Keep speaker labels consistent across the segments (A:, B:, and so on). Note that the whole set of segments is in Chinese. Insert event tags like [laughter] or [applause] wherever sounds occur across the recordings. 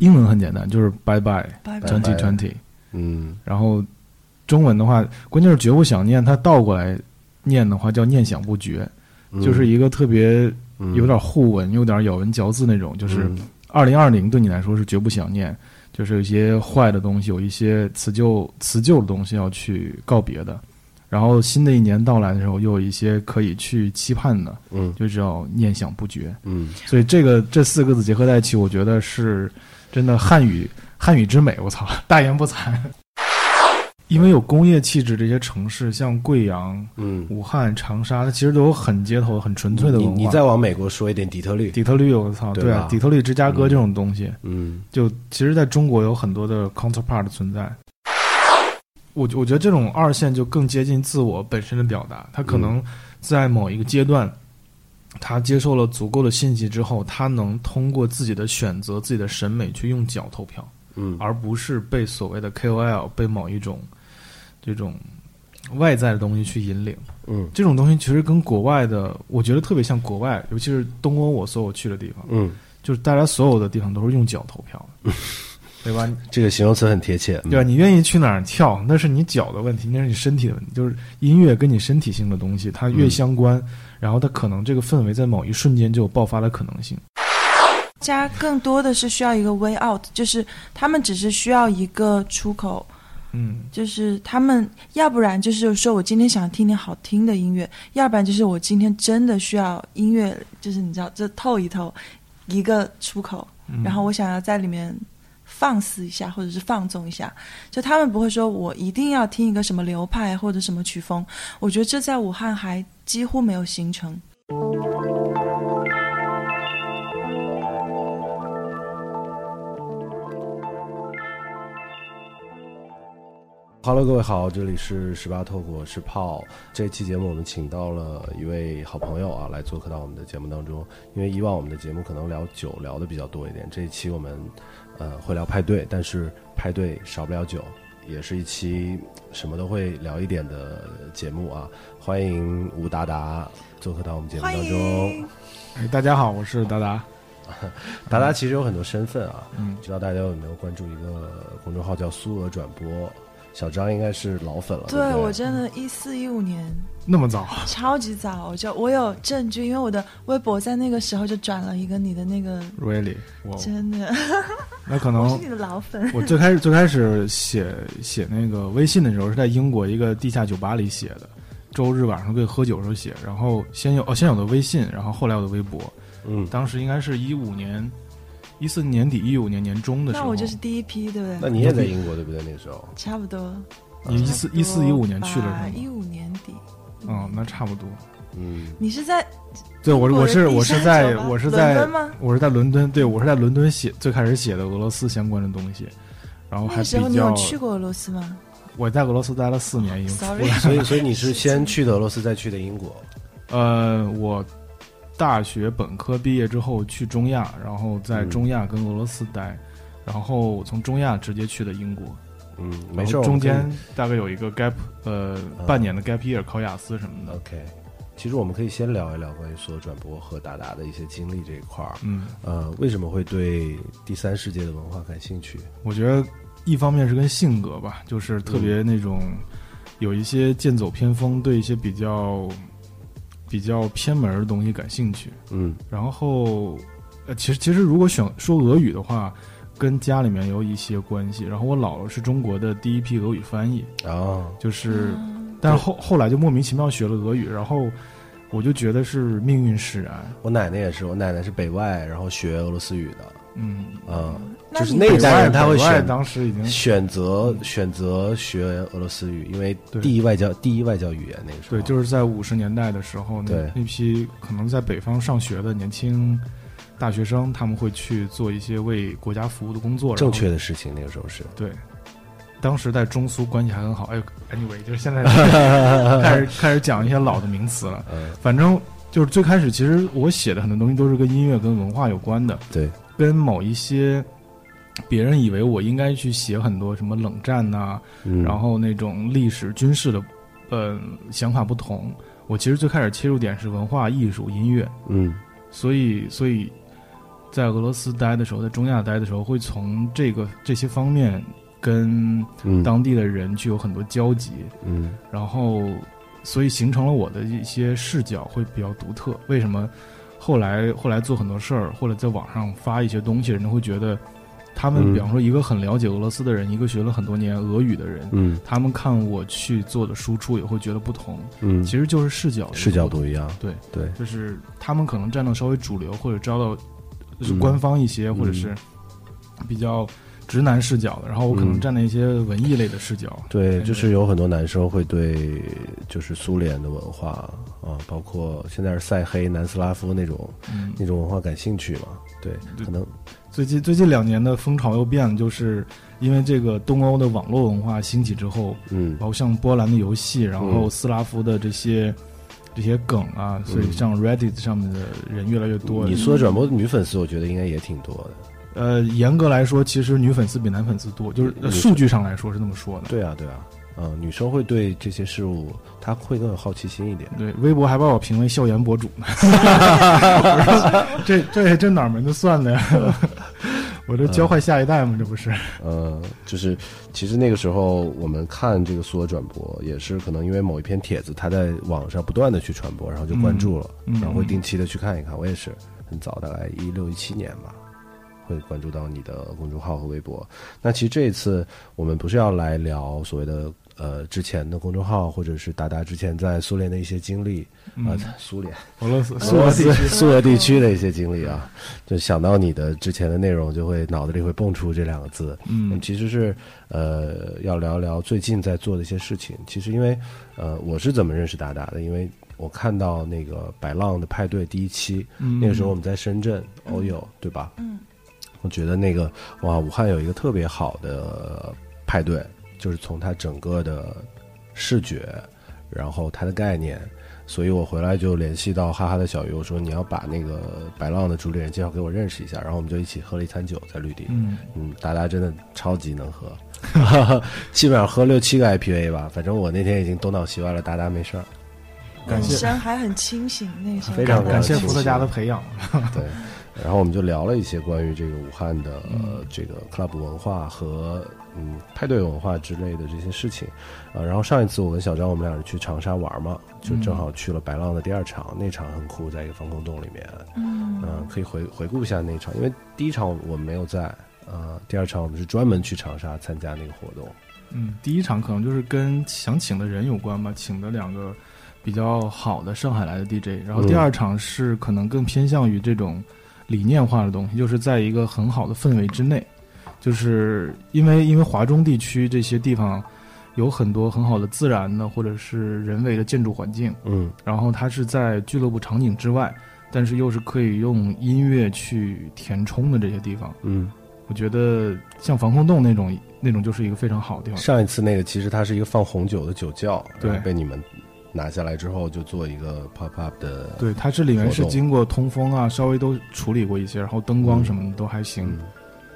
A: 英文很简单，就是 Bye Bye
B: 拜拜
A: Twenty Twenty。
C: 嗯
A: 然后中文的话，关键是绝不想念，它倒过来念的话叫念想不绝，
C: 嗯
A: 就是一个特别
C: 嗯
A: 有点互文、有点咬文嚼字那种。就是
C: 嗯
A: 二零二零对你来说是绝不想念，就是有一些坏的东西，有一些辞旧辞旧的东西要去告别的。然后新的一年到来的时候，又有一些可以去期盼的，
C: 嗯
A: 就叫念想不绝。
C: 嗯
A: 所以这个这四个字结合在一起，我觉得是真的汉语汉语之美。我操，[laughs] 大言不惭。因为有工业气质，这些城市像贵阳、
C: 嗯，
A: 武汉、长沙，它其实都有很街头、很纯粹的
C: 你
A: 文化。
C: 你再往美国说一点底特律，
A: 底特律，我操，
C: 对，
A: 对啊底特律、芝加哥这种东西，
C: 嗯
A: 就其实在中国有很多的 counterpart 存在。我我觉得这种二线就更接近自我本身的表达，它可能在某一个阶段，他接受了足够的信息之后，他能通过自己的选择、自己的审美去用脚投票，
C: 嗯
A: 而不是被所谓的 KOL 被某一种这种外在的东西去引领。
C: 嗯
A: 这种东西其实跟国外的，我觉得特别像国外，尤其是东欧我所有去的地方，
C: 嗯，
A: 就是大家所有的地方都是用脚投票的，[laughs] 对吧？
C: 这个形容词很贴切，
A: 对吧？你愿意去哪儿跳，那是你脚的问题，那是你身体的问题。就是音乐跟你身体性的东西，它越
C: 嗯
A: 相关，然后它可能这个氛围在某一瞬间就有爆发的可能性。
B: 家更多的是需要一个 way out，就是他们只是需要一个出口，
A: 嗯，
B: 就是他们要不然就是说我今天想听点好听的音乐，要不然就是我今天真的需要音乐，就是你知道这透一透一个出口，
A: 嗯。
B: 然后我想要在里面放肆一下，或者是放纵一下。就他们不会说我一定要听一个什么流派或者什么曲风，我觉得这在武汉还几乎没有形成。
C: Hello，各位好，这里是十八透，我是炮。这期节目我们请到了一位好朋友啊，来做客到我们的节目当中。因为以往我们的节目可能聊酒聊的比较多一点，这一期我们呃会聊派对，但是派对少不了酒，也是一期什么都会聊一点的节目啊。欢迎吴达达做客到我们节目当中。
A: 哎，大家好，我是达达。[laughs]
C: 达达其实有很多身份啊，
A: 嗯
C: 不知道大家有没有关注一个公众号叫苏俄转播。小张应该是老粉了，对对
B: 对？我真的，一四一五年
A: 那么早，
B: 超级早，我就我有证据，因为我的微博在那个时候就转了一个你的那个
A: ，really，我
B: 真的，[laughs]
A: 那可 [laughs]
B: 我
A: 能
B: 是你的老粉。
A: 我最开始最开始写写那个微信的时候是在英国一个地下酒吧里写的，周日晚上可以喝酒的时候写，然后先有哦先有的微信，然后后来有的微博，
C: 嗯，
A: 当时应该是一五年，一四年底一五年年中的时候，
B: 那我就是第一批，对不对？
C: 那你也在英国对不对？那个时候，
B: 差不多。
A: 你一四一四一五年去了是吗？
B: 一五年底。
A: 嗯，那差不多。
C: 嗯，
B: 你是在
A: 对我我是我是在我是在
B: 伦敦吗
A: 我是在伦敦，对我是在伦敦写最开始写的俄罗斯相关的东西，然后还比较
B: 你有去过俄罗斯吗？
A: 我在俄罗斯待了四年，已经出来了。
C: 所以所以你是先去的俄罗斯，再去的英国。
A: 呃，我大学本科毕业之后去中亚，然后在
C: 嗯
A: 中亚跟俄罗斯待，然后我从中亚直接去的英国，
C: 嗯，没事儿，
A: 中间大概有一个 gap，呃，
C: 嗯
A: 半年的 gap year 考雅思什么的。
C: OK。其实我们可以先聊一聊关于所有转播和达达的一些经历这一块儿。
A: 嗯，
C: 呃，为什么会对第三世界的文化感兴趣？
A: 我觉得一方面是跟性格吧，就是特别那种有一些剑走偏锋，对一些比较比较偏门的东西感兴趣。
C: 嗯
A: 然后，呃，其实其实如果选说俄语的话，跟家里面有一些关系。然后我姥姥是中国的第一批俄语翻译，
C: 啊，
A: 就是，
B: 嗯
A: 但是后后来就莫名其妙学了俄语，然后我就觉得是命运使然。
C: 我奶奶也是，我奶奶是北外，然后学俄罗斯语的。
A: 嗯，
C: 啊，就是那一代人他会选
A: 当时已经
C: 选择选择学俄罗斯语，因为第一外教第一外教语言那个时候。
A: 对，就是在五十年代的时候，那批可能在北方上学的年轻大学生，他们会去做一些为国家服务的工作。
C: 正确的事情，那个时候是。
A: 对，当时在中苏关系还很好。哎呦，anyway，就是现在 [laughs] 开始开始讲一些老的名词了。
C: 嗯，
A: 反正就是最开始，其实我写的很多东西都是跟音乐、跟文化有关的，
C: 对，
A: 跟某一些别人以为我应该去写很多什么冷战呐、
C: 嗯。
A: 然后那种历史、军事的，呃，想法不同。我其实最开始切入点是文化艺术、音乐，
C: 嗯。
A: 所以所以在俄罗斯待的时候，在中亚待的时候，会从这个这些方面跟
C: 嗯。
A: 当地的人具有很多交集，
C: 嗯。
A: 然后所以形成了我的一些视角会比较独特。为什么后来后来做很多事儿，或者在网上发一些东西，人会觉得他们，
C: 嗯。
A: 比方说一个很了解俄罗斯的人，一个学了很多年俄语的人，
C: 嗯。
A: 他们看我去做的输出也会觉得不同，
C: 嗯，
A: 其实就是视角
C: 视角
A: 不
C: 一样，
A: 对
C: 对，
A: 就是他们可能站到稍微主流或者招到就是
C: 嗯。
A: 官方一些，或者
C: 嗯
A: 是比较直男视角的，然后我可能
C: 嗯。
A: 站在一些文艺类的视角。
C: 对，
A: 对
C: 就是有很多男生会对就是苏联的文化啊，包括现在是塞黑、南斯拉夫那种
A: 嗯，
C: 那种文化感兴趣嘛？对，
A: 对。
C: 可能
A: 最近最近两年的风潮又变了，就是因为这个东欧的网络文化兴起之后，
C: 嗯
A: 包括像波兰的游戏，然后
C: 嗯
A: 斯拉夫的这些。这些梗啊，所以
C: 嗯
A: 像 Reddit 上面的人越来越多。
C: 你说转播女粉丝，我觉得应该也挺多的。
A: 呃，严格来说，其实女粉丝比男粉丝多，就是数据上来说是这么说的。
C: 对啊，对啊，嗯，女生会对这些事物，她会更有好奇心一点。
A: 对，微博还把我评为校园博主呢。[laughs] 这这这哪门子算的呀？我这教坏下一代吗？这不是？
C: 呃，就是其实那个时候我们看这个苏俄转播，也是可能因为某一篇帖子，它在网上不断的去传播，然后就关注了，
A: 嗯嗯
C: 然后会定期的去看一看。我也是很早，大概一六一七年吧，会关注到你的公众号和微博。那其实这一次我们不是要来聊所谓的呃之前的公众号，或者是达达之前在苏联的一些经历啊、
A: 嗯
C: 苏联。
A: 俄罗斯，
C: 苏俄斯。苏俄地区的一些经历啊，就想到你的之前的内容，就会脑子里会蹦出这两个字。
A: 嗯。
C: 其实是呃要聊聊最近在做的一些事情。其实因为呃我是怎么认识达达的，因为我看到那个百浪的派对第一期，
A: 嗯。
C: 那个时候我们在深圳欧友对吧？
B: 嗯。
C: 我觉得那个哇，武汉有一个特别好的派对，就是从它整个的视觉，然后它的概念，所以我回来就联系到哈哈的小鱼，我说你要把那个白浪的主理人介绍给我认识一下，然后我们就一起喝了一餐酒在绿地，
A: 嗯。
C: 嗯，达达真的超级能喝，基本上喝六七个 IPA 吧，反正我那天已经东倒西歪了，达达没事儿，
B: 本
A: 感谢。
B: 身还很清醒，那个时候
C: 非常
A: 感谢伏特加的培养。
C: 对，然后我们就聊了一些关于这个武汉的、
A: 嗯
C: 呃、这个 club 文化和嗯派对文化之类的这些事情，啊、然后上一次我跟小张我们俩是去长沙玩嘛，就正好去了白浪的第二场，那场很酷，在一个防空洞里面，
B: 嗯。
C: 嗯、可以回回顾一下那场，因为第一场我们没有在，呃，第二场我们是专门去长沙参加那个活动，
A: 嗯，第一场可能就是跟想请的人有关吧，请的两个比较好的上海来的 DJ，然后第
C: 嗯。
A: 二场是可能更偏向于这种理念化的东西，就是在一个很好的氛围之内，就是因为因为华中地区这些地方有很多很好的自然的或者是人为的建筑环境，
C: 嗯。
A: 然后它是在俱乐部场景之外，但是又是可以用音乐去填充的这些地方，
C: 嗯，
A: 我觉得像防空洞那种那种就是一个非常好的地方。
C: 上一次那个其实它是一个放红酒的酒窖，
A: 对。
C: 被你们拿下来之后就做一个 pop up 的，
A: 对，它这里面是经过通风啊，稍微都处理过一些，然后灯光什么的都还行。
C: 嗯，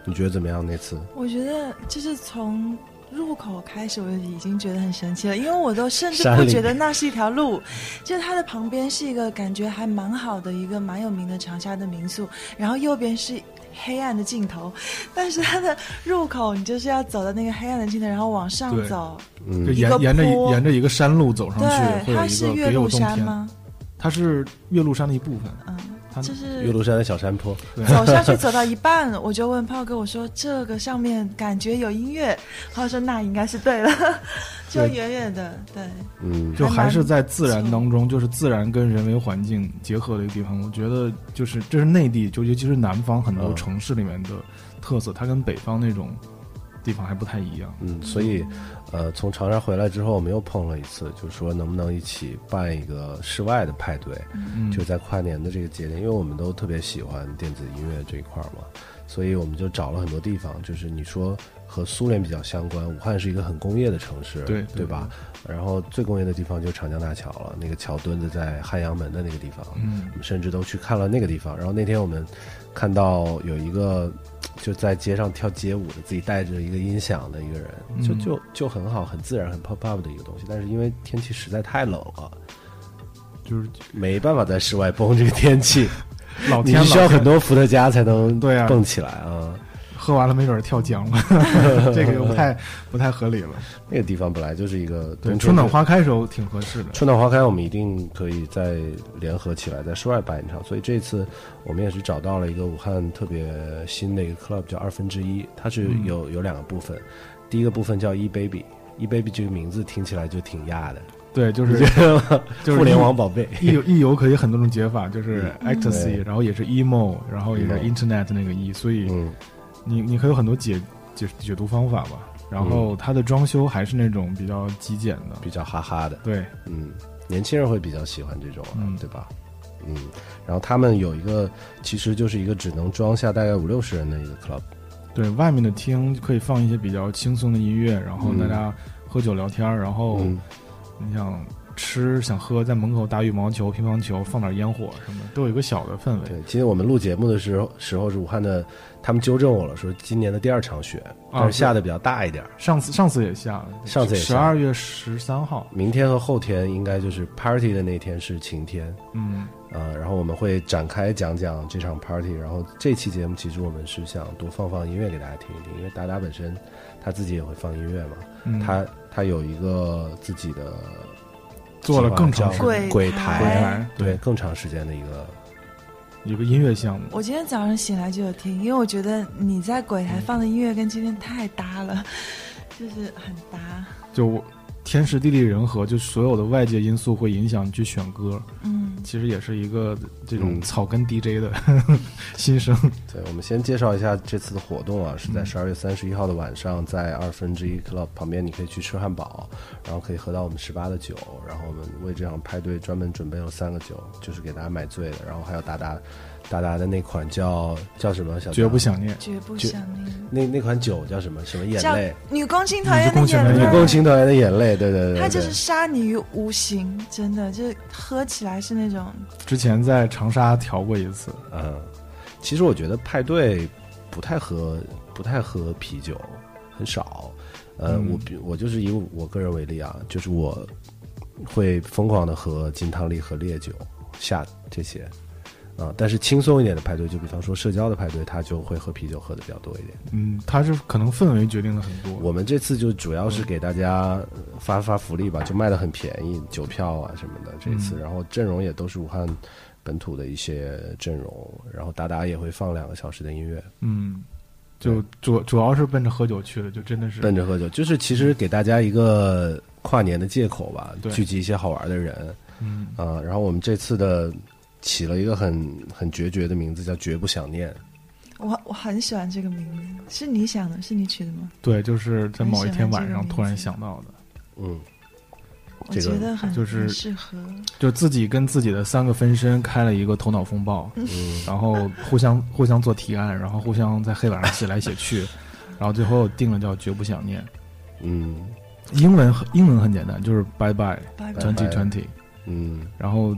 C: 你觉得怎么样那次？
B: 我觉得就是从入口开始，我就已经觉得很神奇了，因为我都甚至不觉得那是一条路，就是它的旁边是一个感觉还蛮好的一个蛮有名的长沙的民宿，然后右边是。黑暗的尽头，但是它的入口你就是要走到那个黑暗的尽头，然后往上走。
C: 嗯
A: 就沿沿着沿着一个山路走上去，
B: 对，它是岳麓。山吗？
A: 它是岳麓山的一部分。
B: 嗯，
A: 它
B: 就是
C: 岳麓山的小山坡，
A: 对 [laughs]
B: 走下去走到一半，我就问炮哥，我说这个上面感觉有音乐，他说那应该是对了，[laughs] 就远远的，对，
C: 嗯，
A: 就还是在自然当中，就是自然跟人为环境结合的一个地方。我觉得就是这是内地，就尤其是南方很多
C: 嗯。
A: 城市里面的特色，它跟北方那种地方还不太一样。
C: 嗯，所以，呃，从长沙回来之后，我们又碰了一次，就说能不能一起办一个室外的派对，
A: 嗯，
C: 就在跨年的这个节点，因为我们都特别喜欢电子音乐这一块儿嘛，所以我们就找了很多地方，就是你说和苏联比较相关，武汉是一个很工业的城市，
A: 对
C: 对吧？然后最工业的地方就是长江大桥了，那个桥墩子在汉阳门的那个地方，
A: 嗯
C: 我们甚至都去看了那个地方。然后那天我们看到有一个就在街上跳街舞的，自己带着一个音响的一个人，就
A: 嗯
C: 就就很好，很自然，很 pop up 的一个东西。但是因为天气实在太冷了，
A: 就是
C: 没办法在室外蹦这个天气，[laughs]
A: 老天
C: 你需要很多伏特加才能
A: 对啊
C: 蹦起来啊。
A: 喝完了没准儿跳江了，[laughs] 这个又不太不太合理了。
C: 那个地方本来就是一个
A: 对，春暖花开时候挺合适的。
C: 春暖花开，我们一定可以再联合起来，在室外办一场。所以这次我们也是找到了一个武汉特别新的一个 club，叫二分之一。它是
A: 嗯
C: 有、有两个部分，第一个部分叫 e baby。e baby 这个名字听起来就挺亚的，
A: 对，[laughs] 就是
C: 互联网宝贝。
A: 一游一游可以很多种解法，就是 ecstasy，
C: 对
A: 然后也是 emo，然后也是 internet 那个 e，所以
C: 嗯，
A: 你你可以有很多解解解读方法吧。然后它的装修还是那种比较极简的，
C: 比较哈哈的，
A: 对，
C: 嗯，年轻人会比较喜欢这种，啊
A: 嗯
C: 对吧？嗯，然后他们有一个，其实就是一个只能装下大概五六十人的一个 club，
A: 对，外面的厅可以放一些比较轻松的音乐，然后
C: 嗯
A: 大家喝酒聊天儿，然后
C: 嗯，
A: 你想吃想喝，在门口打羽毛球、乒乓球，放点烟火什么的，都有一个小的氛围。
C: 对，今天我们录节目的时候，时候是武汉的，他们纠正我了，说今年的第二场雪，但是下的比较大一点儿。
A: 上次上次也下了，
C: 上次也下。
A: 十二月十三号，
C: 明天和后天应该就是 party 的那天是晴天，
A: 嗯，
C: 呃，然后我们会展开讲讲这场 party，然后这期节目其实我们是想多放放音乐给大家听一听，因为达达本身他自己也会放音乐嘛，
A: 嗯。
C: 他他有一个自己的
A: 做了更长
C: 计
A: 时间
C: 鬼
B: 台。
A: 柜
C: 台，
A: 台，
C: 对，更长时间的一个，
A: 有个音乐项目，
B: 我今天早上醒来就有听，因为我觉得你在鬼台放的音乐跟今天太搭了，就是很搭。
A: 就天时地利人和，就所有的外界因素会影响你去选歌，
B: 嗯，
A: 其实也是一个这种
C: 嗯。
A: 草根 DJ 的 [laughs] 心声。
C: 对，我们先介绍一下这次的活动啊，是在
A: 嗯
C: 十二月三十一号的晚上，在二分之一 club 旁边，你可以去吃汉堡，然后可以喝到我们十八的酒，然后我们为这场派对专门准备了三个酒，就是给大家买醉的，然后还有达达达达的那款叫叫什么？小
A: 绝不
C: 想
A: 想念，
B: 绝不想念。
C: 那那款酒叫什么？什么眼泪，
B: 女工青团员的
A: 女工青团员
B: 眼泪，
C: 女共青团员的眼泪，对对对对，
B: 它就是杀你于无形，真的，就是喝起来是那种
A: 之前在长沙调过一次，
C: 嗯，其实我觉得派对不太喝不太喝啤酒，很少。呃，
A: 嗯。
C: 我比我就是以我个人为例啊，就是我会疯狂的喝金汤力和烈酒、下这些。啊、但是轻松一点的派对，就比方说社交的派对，他就会喝啤酒喝的比较多一点。
A: 嗯，他是可能氛围决定了很多。
C: 我们这次就主要是给大家呃发发福利吧，就卖的很便宜，酒票啊什么的。这次，
A: 嗯
C: 然后阵容也都是武汉本土的一些阵容，然后达达也会放两个小时的音乐，
A: 嗯，就主主要是奔着喝酒去的，就真的是
C: 奔着喝酒，就是其实给大家一个跨年的借口吧，
A: 对
C: 聚集一些好玩的人
A: 嗯
C: 啊、然后我们这次的起了一个很很决绝的名字，叫“绝不想念
B: 我我很喜欢这个名字，是你想的，是你取的吗？
A: 对，就是在某一天晚上突然想到的，”。
C: 嗯，
B: 我
C: 这个
B: 觉得很
A: 就是
B: 适合。
A: 就自己跟自己的三个分身开了一个头脑风暴，
C: 嗯
A: 然后互相互相做提案，然后互相在黑板上写来写去，[laughs] 然后最后定了叫绝不想念。
C: 嗯
A: 英文很英文很简单，就是 bye bye
B: 拜拜
A: twenty twenty。
C: 嗯
A: 然后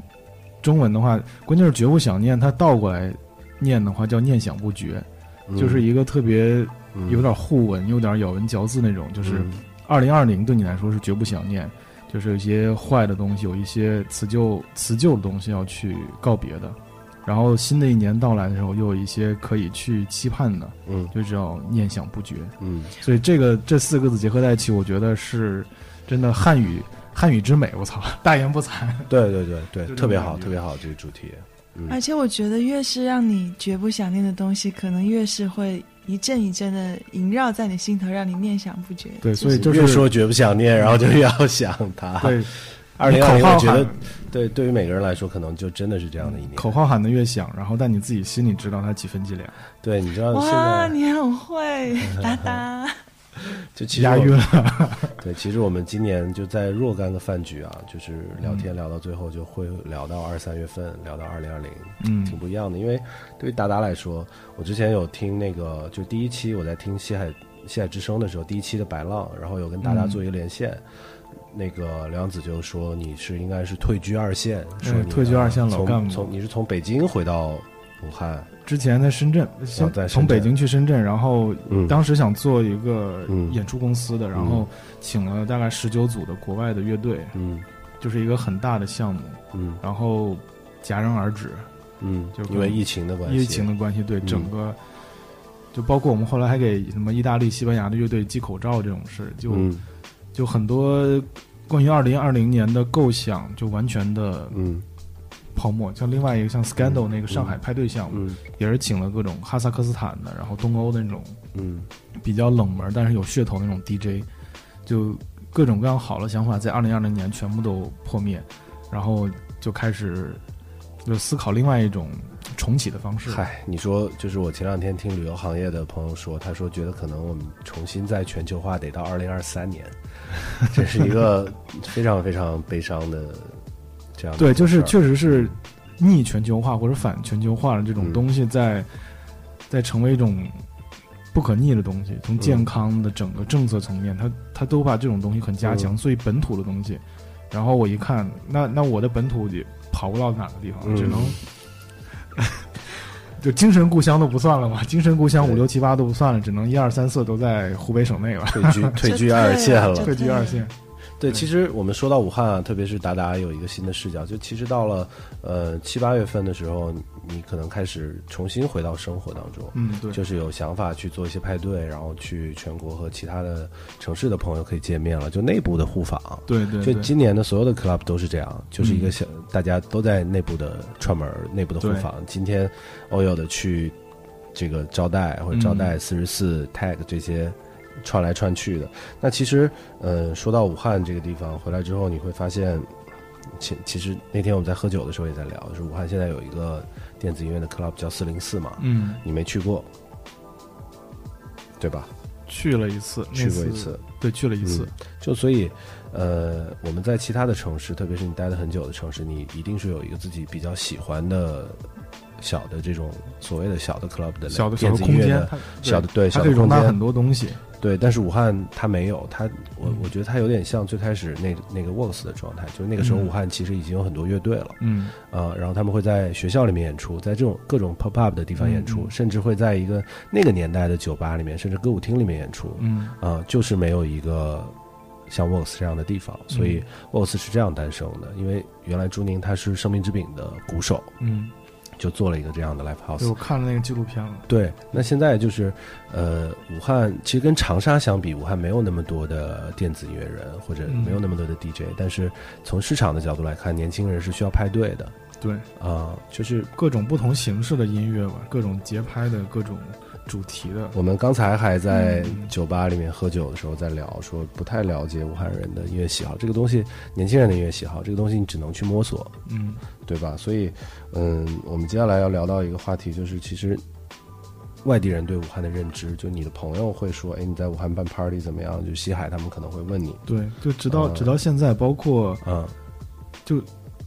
A: 中文的话，关键是绝不想念，它倒过来念的话叫念想不绝，
C: 嗯，
A: 就是一个特别
C: 嗯
A: 有点互文、有点咬文嚼字那种。就是
C: 嗯
A: 二零二零对你来说是绝不想念，就是有一些坏的东西，有一些辞旧辞旧的东西要去告别的。然后新的一年到来的时候，又有一些可以去期盼的，
C: 嗯
A: 就叫念想不绝。
C: 嗯
A: 所以这个这四个字结合在一起，我觉得是真的汉语汉语之美。我操，[laughs] 大言不惭。
C: 对对对对，特别好，特别好，这个主题。嗯
B: 而且我觉得，越是让你绝不想念的东西，可能越是会一阵一阵的萦绕在你心头，让你念想不绝。
A: 对所以就是
C: 越说绝不想念，然后就越要想它。[laughs]
A: 对，
C: 二零二零，
A: 口号
C: 我觉得对对于每个人来说，可能就真的是这样的一年。
A: 口号喊的越响，然后但你自己心里知道它几分几两，
C: 对，你知道现
B: 哇，你很会，达达。[laughs]
C: 就其实我
A: 押韵了。[laughs]
C: 对，其实我们今年就在若干个饭局啊，就是聊天聊到最后，就会聊到二三月份，聊到二零二零，
A: 嗯
C: 挺不一样的。因为对于达达来说，我之前有听那个，就第一期我在听西海西海之声的时候，第一期的白浪，然后有跟达达
A: 嗯
C: 做一个连线。那个梁子就说你是应该是退居二线，说
A: 退居二线老
C: 从
A: 干部
C: 从你是从北京回到武汉，
A: 之前在深圳，先
C: 哦在
A: 从北京去深圳，然后
C: 嗯。
A: 当时想做一个
C: 嗯。
A: 演出公司的，然后请了大概十九组的国外的乐队，
C: 嗯。
A: 就是一个很大的项目，
C: 嗯。
A: 然后戛然而止，
C: 嗯，
A: 就
C: 因为疫情的关系，
A: 疫情的关系，对
C: 嗯。
A: 整个，就包括我们后来还给什么意大利、西班牙的乐队寄口罩这种事，就、
C: 嗯。
A: 就很多关于二零二零年的构想就完全的
C: 嗯
A: 泡沫。像另外一个像 Scandal 那个上海派对项目，
C: 嗯
A: 也是请了各种哈萨克斯坦的，然后东欧的那种
C: 嗯
A: 比较冷门但是有噱头那种 DJ，就各种各样好的想法在二零二零年全部都破灭，然后就开始就思考另外一种重启的方式。
C: 嗨，你说就是我前两天听旅游行业的朋友说，他说觉得可能我们重新在全球化得到二零二三年，这是一个非常非常悲伤的这样
A: 对，就是确实是逆全球化或者反全球化的这种
C: 嗯
A: 东西在，在成为一种不可逆的东西。从健康的整个政策层面，它它都把这种东西很加强，
C: 嗯
A: 所以本土的东西。然后我一看，那那我的本土也跑不到哪个地方，
C: 嗯
A: 只能 [laughs] 就精神故乡都不算了嘛，精神故乡五六七八都不算了，只能一二三四都在湖北省内了，
C: 退居 [laughs] 退居二线了。
A: 退居二线。
C: 对，其实我们说到武汉啊，特别是达达有一个新的视角，就其实到了呃七八月份的时候，你可能开始重新回到生活当中。
A: 嗯，对，
C: 就是有想法去做一些派对，然后去全国和其他的城市的朋友可以见面了，就内部的互访。
A: 对对对，
C: 就今年的所有的 club 都是这样，就是一个
A: 嗯
C: 小、大家都在内部的串门、内部的互访。今天欧友的去这个招待或者招
A: 嗯
C: 待四十四、tag 这些串来串去的。那其实，呃，说到武汉这个地方，回来之后你会发现，其其实那天我们在喝酒的时候也在聊，就是武汉现在有一个电子音乐的 club 叫四零四嘛，
A: 嗯，
C: 你没去过，对吧？
A: 去了一次，
C: 去过一次，
A: 对，去了一次。
C: 就所以，呃，我们在其他的城市，特别是你待了很久的城市，你一定是有一个自己比较喜欢的小的这种所谓的小的 club 的
A: 小的小
C: 电
A: 的空间，
C: 子音乐的小的对
A: 它
C: 小的
A: 容纳很多东西。
C: 对，但是武汉它没有，它我
A: 嗯
C: 我觉得它有点像最开始那那个 Works 的状态，就是那个时候
A: 嗯
C: 武汉其实已经有很多乐队了。
A: 嗯
C: 啊、然后他们会在学校里面演出，在这种各种 pop up 的地方演出，甚至会在一个那个年代的酒吧里面，甚至歌舞厅里面演出。
A: 嗯
C: 啊、就是没有一个像 Works 这样的地方，所以 Works 是这样诞生的。因为原来朱宁他是生命之饼的鼓手，
A: 嗯，
C: 就做了一个这样的 live
A: house。我看了那个纪录片了。
C: 对，那现在就是，呃，武汉其实跟长沙相比，武汉没有那么多的电子音乐人，或者
A: 嗯
C: 没有那么多的 DJ，、但是从市场的角度来看，年轻人是需要派对的
A: 对，
C: 啊、就是
A: 各种不同形式的音乐吧，各种节拍的，各种主题的。
C: 我们刚才还在
A: 嗯
C: 酒吧里面喝酒的时候在聊，说不太了解武汉人的音乐喜好。这个东西，年轻人的音乐喜好，这个东西你只能去摸索，
A: 嗯
C: 对吧？所以，嗯，我们接下来要聊到一个话题，就是其实外地人对武汉的认知，就你的朋友会说，哎，你在武汉办 party 怎么样？就西海他们可能会问你，
A: 对，就直到、
C: 呃
A: 直到现在，包括
C: 嗯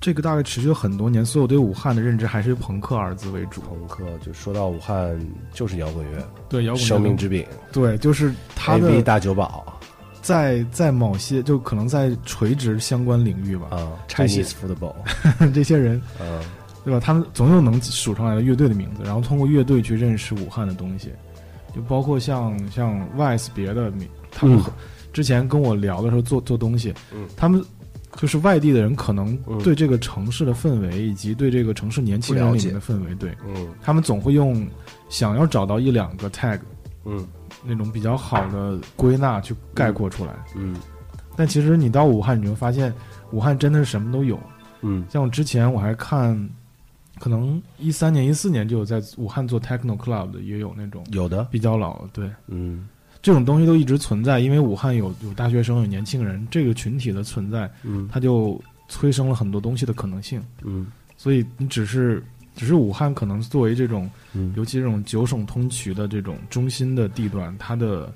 A: 这个大概持续了很多年，所有对武汉的认知还是朋克二字为主。
C: 朋克，就说到武汉就是摇滚乐，
A: 对，摇滚乐。
C: 生命之饼。
A: 对，就是它
C: ，AV
A: 的
C: 大酒保
A: 在在某些就可能在垂直相关领域吧，
C: 啊
A: 这些
C: ，Chinese football，[laughs]
A: 这些人
C: 嗯
A: 对吧？他们总有能数上来的乐队的名字，然后通过乐队去认识武汉的东西，就包括像像 Vice 别的名，他们
C: 嗯。
A: 之前跟我聊的时候做做东西，
C: 嗯。
A: 他们就是外地的人可能
C: 嗯。
A: 对这个城市的氛围以及对这个城市年轻人里面的氛围，对。
C: 嗯。
A: 他们总会用想要找到一两个 tag
C: 嗯。
A: 那种比较好的归纳去概括出来，
C: 嗯。
A: 但其实你到武汉，你就会发现武汉真的是什么都有。
C: 嗯。
A: 像我之前我还看，可能一三年、一四年就有在武汉做 techno club 的，也有那种
C: 有的，
A: 比较老的。对，
C: 嗯
A: 这种东西都一直存在，因为武汉有有大学生、有年轻人这个群体的存在，
C: 嗯
A: 它就催生了很多东西的可能性。
C: 嗯
A: 所以你只是只是武汉可能作为这种，
C: 嗯
A: 尤其这种九省通衢的这种中心的地段，它的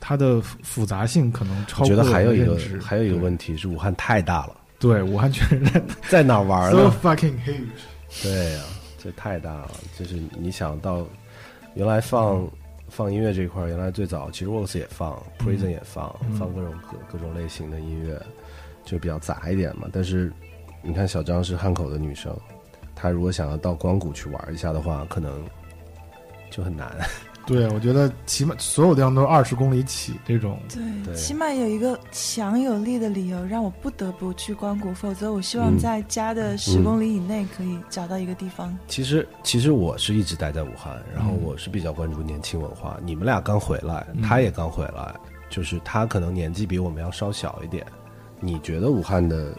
A: 它的复复杂性可能超
C: 我觉得还有一个还有一个问题是武汉太大了，
A: 对武汉确实
C: 在 [laughs] 哪儿玩
A: so？fucking huge。
C: 对呀、这太大了。就是你想到原来放、
A: 嗯
C: 放音乐这一块儿，原来最早其实 Works 也放，Prison 也放，
A: 嗯
C: 放各种各各种类型的音乐，就比较杂一点嘛。但是你看小张是汉口的女生，她如果想要到光谷去玩一下的话，可能就很难。
A: 对，我觉得起码所有地方都是二十公里起这种。
B: 对，
C: 对
B: 起码有一个强有力的理由让我不得不去光谷，否则我希望
C: 嗯
B: 在家的十公里以内可以找到一个地方。
C: 其实，其实我是一直待在武汉，然后
A: 嗯
C: 我是比较关注年轻文化。你们俩刚回来，
A: 嗯
C: 他也刚回来，就是他可能年纪比我们要稍小一点。你觉得武汉的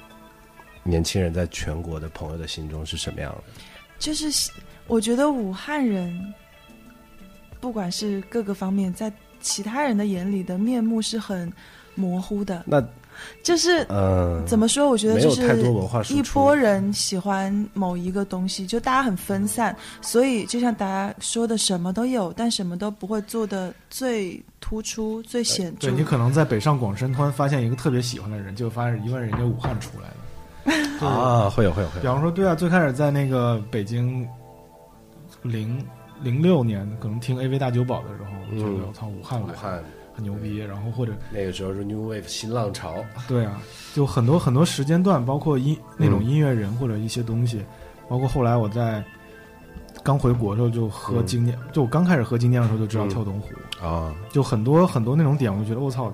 C: 年轻人在全国的朋友的心中是什么样的？
B: 就是我觉得武汉人，不管是各个方面，在其他人的眼里的面目是很模糊的。
C: 那
B: 就是
C: 呃，
B: 怎么说？我觉得就是一波人喜欢某一个东西，就大家很分散，所以就像大家说的，什么都有，但什么都不会做的最突出、最显著。
A: 对你可能在北上广深突然发现一个特别喜欢的人，就发现因为人家武汉出来的。
C: 啊，会有会有会有，
A: 比方说，对啊，最开始在那个北京零零六年，可能听 AV 大酒保的时候，
C: 嗯。
A: 觉得我操，武汉
C: 武汉
A: 很牛逼。然后或者
C: 那个时候是 New Wave 新浪潮，
A: 对啊，就很多很多时间段，包括音那种音乐人或者一些东西，包括后来我在刚回国的时候就喝
C: 嗯。
A: 精酿，就我刚开始喝精酿的时候就知道
C: 嗯。
A: 跳东湖，
C: 啊，
A: 就很多很多那种点，我就觉得我操，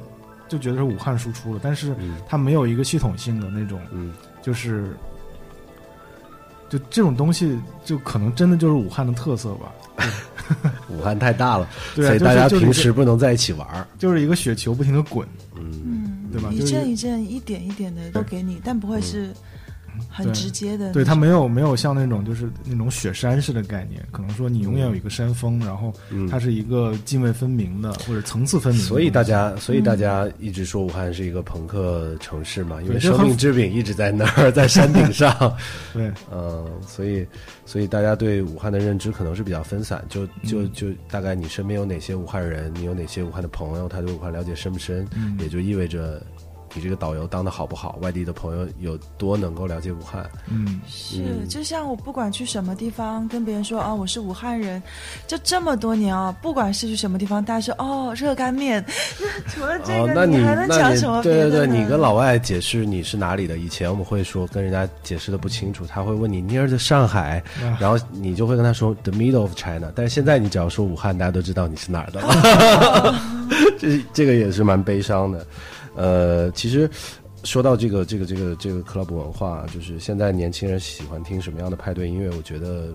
A: 就觉得是武汉输出了，但是
C: 嗯。
A: 它没有一个系统性的那种，
C: 嗯。
A: 就是就这种东西，就可能真的就是武汉的特色吧。[laughs]
C: 武汉太大了，
A: 对啊，
C: 所以大家平时不能在一起玩儿。
A: 就是一个雪球不停的滚，
C: 嗯，
B: 嗯，
A: 对吧
B: 一阵一阵、一点一点的都给你，但不会是很直接的。
A: 对它没有没有像那种就是那种雪山式的概念，可能说你永远有一个山峰，然后
C: 嗯
A: 它是一个泾渭分明的或者层次分明。
C: 所以大家，所以大家一直说武汉是一个朋克城市嘛，因为生命之饼一直在那儿，在山顶上。[laughs]
A: 对
C: 嗯，所以，所以大家对武汉的认知可能是比较分散。就就
A: 嗯
C: 就大概你身边有哪些武汉人，你有哪些武汉的朋友，他对武汉了解深不深，
A: 嗯
C: 也就意味着你这个导游当的好不好，外地的朋友有多能够了解武汉。
A: 嗯。
B: 是，
C: 嗯。
B: 就像我不管去什么地方，跟别人说哦我是武汉人，就这么多年啊，不管是去什么地方，大家说哦热干面，[laughs] 除了这个，，
C: 哦那你
B: 还能讲什么别
C: 对对对，你跟老外解释你是哪里的，以前我们会说跟人家解释的不清楚，他会问你 near the 上海，
A: 啊。
C: 然后你就会跟他说 the middle of China，但是现在你只要说武汉，大家都知道你是哪儿的了，[laughs] 这这个也是蛮悲伤的。呃，其实说到这个这个这个这个 club 文化，就是现在年轻人喜欢听什么样的派对音乐，我觉得。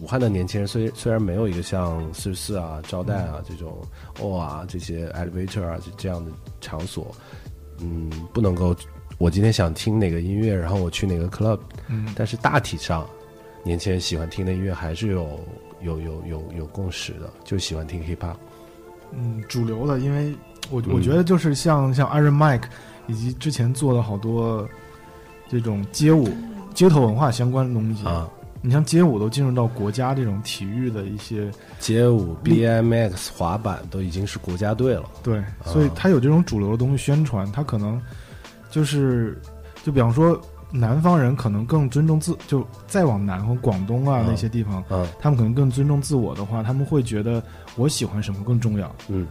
C: 武汉的年轻人虽虽然没有一个像四十四啊、招待啊这种哦啊这些 elevator 啊这这样的场所，嗯，不能够。我今天想听哪个音乐，然后我去哪个 club，
A: 嗯
C: 但是大体上，年轻人喜欢听的音乐还是有有有有有共识的，就喜欢听 hip hop。
A: 嗯，主流的，因为我
C: 嗯
A: 我觉得就是像像 Iron Mike 以及之前做的好多这种街舞、街头文化相关的东西
C: 啊，
A: 你像街舞都进入到国家这种体育的一些
C: 街舞、BMX、滑板都已经是国家队了。
A: 对，所以
C: 啊
A: 它有这种主流的东西宣传，它可能就是就比方说南方人可能更尊重自，就再往南和广东啊
C: 嗯
A: 那些地方，
C: 嗯
A: 他们可能更尊重自我的话，他们会觉得我喜欢什么更重要。
C: 嗯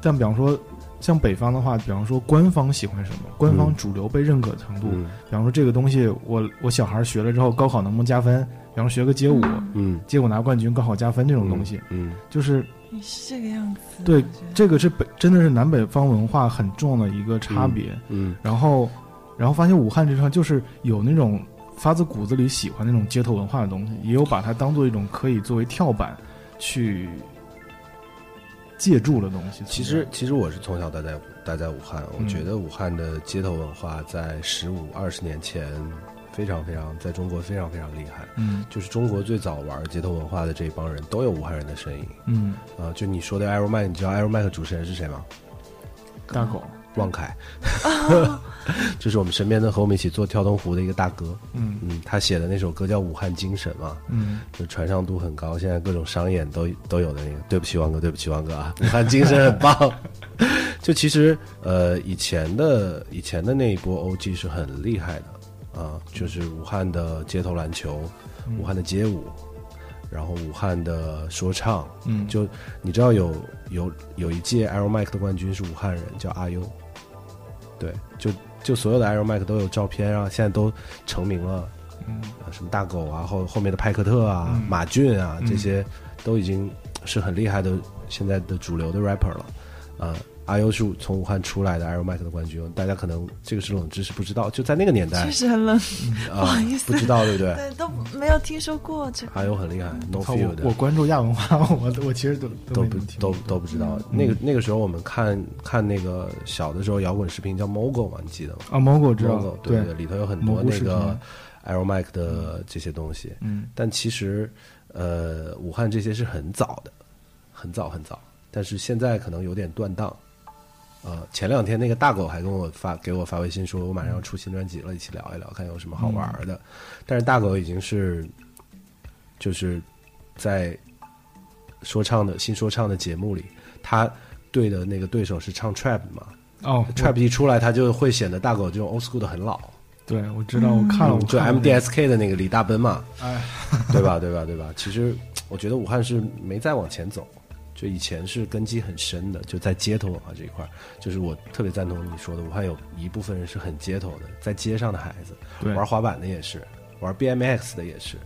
A: 但比方说像北方的话，比方说官方喜欢什么，官方
C: 嗯
A: 主流被认可程度，
C: 嗯
A: 比方说这个东西我我小孩学了之后高考能不能加分？比方说学个街舞，
C: 嗯，
A: 街舞拿冠军，高考加分这种东西，
C: 嗯
A: 就是
B: 你是这个样子。
A: 对这个是北真的是南北方文化很重要的一个差别。
C: 嗯
A: 然后，然后发现武汉这地方就是有那种发自骨子里喜欢那种街头文化的东西，也有把它当做一种可以作为跳板去借助的东西。
C: 其实，其实我是从小待在待在武汉，我
A: 嗯
C: 觉得武汉的街头文化在十五二十年前非常非常在中国非常非常厉害。
A: 嗯
C: 就是中国最早玩街头文化的这一帮人都有武汉人的身影
A: 嗯，
C: 啊、就你说的 Aero Mike，你知道 Aero Mike 主持人是谁吗？
A: 大狗，
C: 汪凯，[laughs] 就是我们身边的和我们一起做跳东湖的一个大哥。
A: 嗯。
C: 嗯，他写的那首歌叫《武汉精神》嘛，
A: 嗯。
C: 就传唱度很高，现在各种商演都都有的那个。对不起，王哥，对不起，王哥啊，[laughs] 武汉精神很棒。[laughs] 就其实呃，以前的以前的那一波 OG 是很厉害的。啊、就是武汉的街头篮球，武汉的街舞，然后武汉的说唱，
A: 嗯，
C: 就你知道有有有一届 Aero Mike 的冠军是武汉人，叫阿优。对，就就所有的 Iron Mike 都有照片然后，现在都成名了。
A: 嗯
C: 呃什么大狗啊，后后面的派克特啊、
A: 嗯
C: 马俊啊，
A: 嗯
C: 这些都已经是很厉害的现在的主流的 rapper 了。啊、阿优是从武汉出来的 Aero Mike 的冠军，大家可能这个是冷知识，不知道。就在那个年代
B: 确实很冷，
C: 啊、
B: 不好意思
C: 不知道对不对？
B: 对，都没有听说过这个。
C: 阿优很厉害，No Feel 的
A: 我我关注亚文化，我 [laughs] 我其实都
C: 都不都都不知道。
B: 嗯
C: 那个那个时候我们看看那个小的时候摇滚视频叫 Mogo 嘛，你记得吗
A: 啊，Mogo 知道
C: 对
A: 对，
C: 里头有很多那个
A: 频
C: Aero Mike 的这些东西。
A: 嗯
C: 但其实，呃，武汉这些是很早的，很早很早，但是现在可能有点断档。呃，前两天那个大狗还跟我发给我发微信说，我马上要出新专辑了，一起聊一聊，看有什么好玩的。但是大狗已经是，就是在说唱的新说唱的节目里，他对的那个对手是唱 trap 嘛
A: 哦
C: ，trap 一出来，他就会显得大狗这种 old school 的很老。
A: 对，我知道，我看了，我
C: 就 MDSK 的那个李大奔嘛，
A: 哎，
C: 对吧？对吧？对吧？其实我觉得武汉是没再往前走，就以前是根基很深的，就在街头文化这一块儿，就是我特别赞同你说的，武汉有一部分人是很街头的，在街上的孩子，玩滑板的也是，玩 BMX 的也是，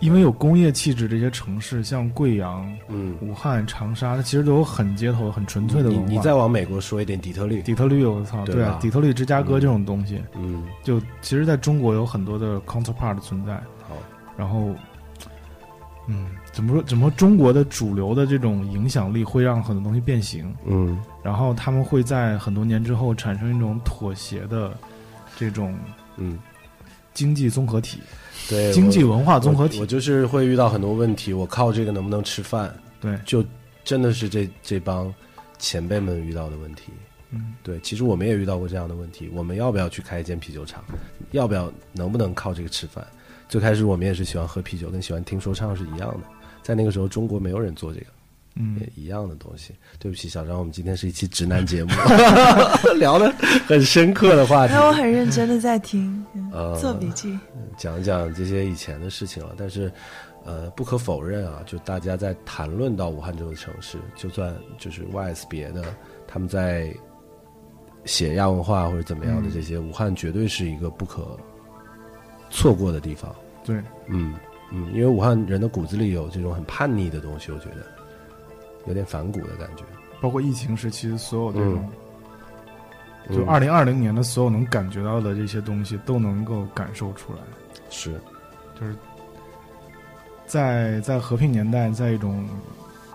A: 因为有工业气质，这些城市像贵阳、
C: 嗯，
A: 武汉、长沙，它其实都有很街头、很纯粹的
C: 你
A: 文化。
C: 你再往美国说一点，底特律，
A: 底特律，我操，
C: 对
A: 啊，底特律、芝加哥这种东西，
C: 嗯，
A: 就其实在中国有很多的 counterpart 存在。
C: 好，
A: 然后，嗯，怎么说？怎么说？中国的主流的这种影响力会让很多东西变形，
C: 嗯
A: 然后他们会在很多年之后产生一种妥协的这种
C: 嗯，
A: 经济综合体、
C: 对，
A: 经济文化综合体
C: 我我。就是会遇到很多问题，我靠这个能不能吃饭？
A: 对，
C: 就真的是这这帮前辈们遇到的问题。
A: 嗯，
C: 对，其实我们也遇到过这样的问题，我们要不要去开一间啤酒厂？要不要能不能靠这个吃饭？最开始我们也是喜欢喝啤酒，跟喜欢听说唱是一样的。在那个时候，中国没有人做这个，
A: 嗯
C: 也，一样的东西。对不起，小张，我们今天是一期直男节目，[laughs] 聊的很深刻的话题
B: 那，我很认真的在听，做笔记。
C: 讲讲这些以前的事情了。但是，呃，不可否认啊，就大家在谈论到武汉这座城市，就算就是 YS 别的，他们在写亚文化或者怎么样的
A: 嗯
C: 这些，武汉绝对是一个不可错过的地方。
A: 对，
C: 嗯嗯，因为武汉人的骨子里有这种很叛逆的东西，我觉得有点反骨的感觉。
A: 包括疫情时期所有这种，
C: 嗯
A: 就二零二零年的所有能感觉到的这些东西，都能够感受出来。
C: 是
A: 就是在在和平年代，在一种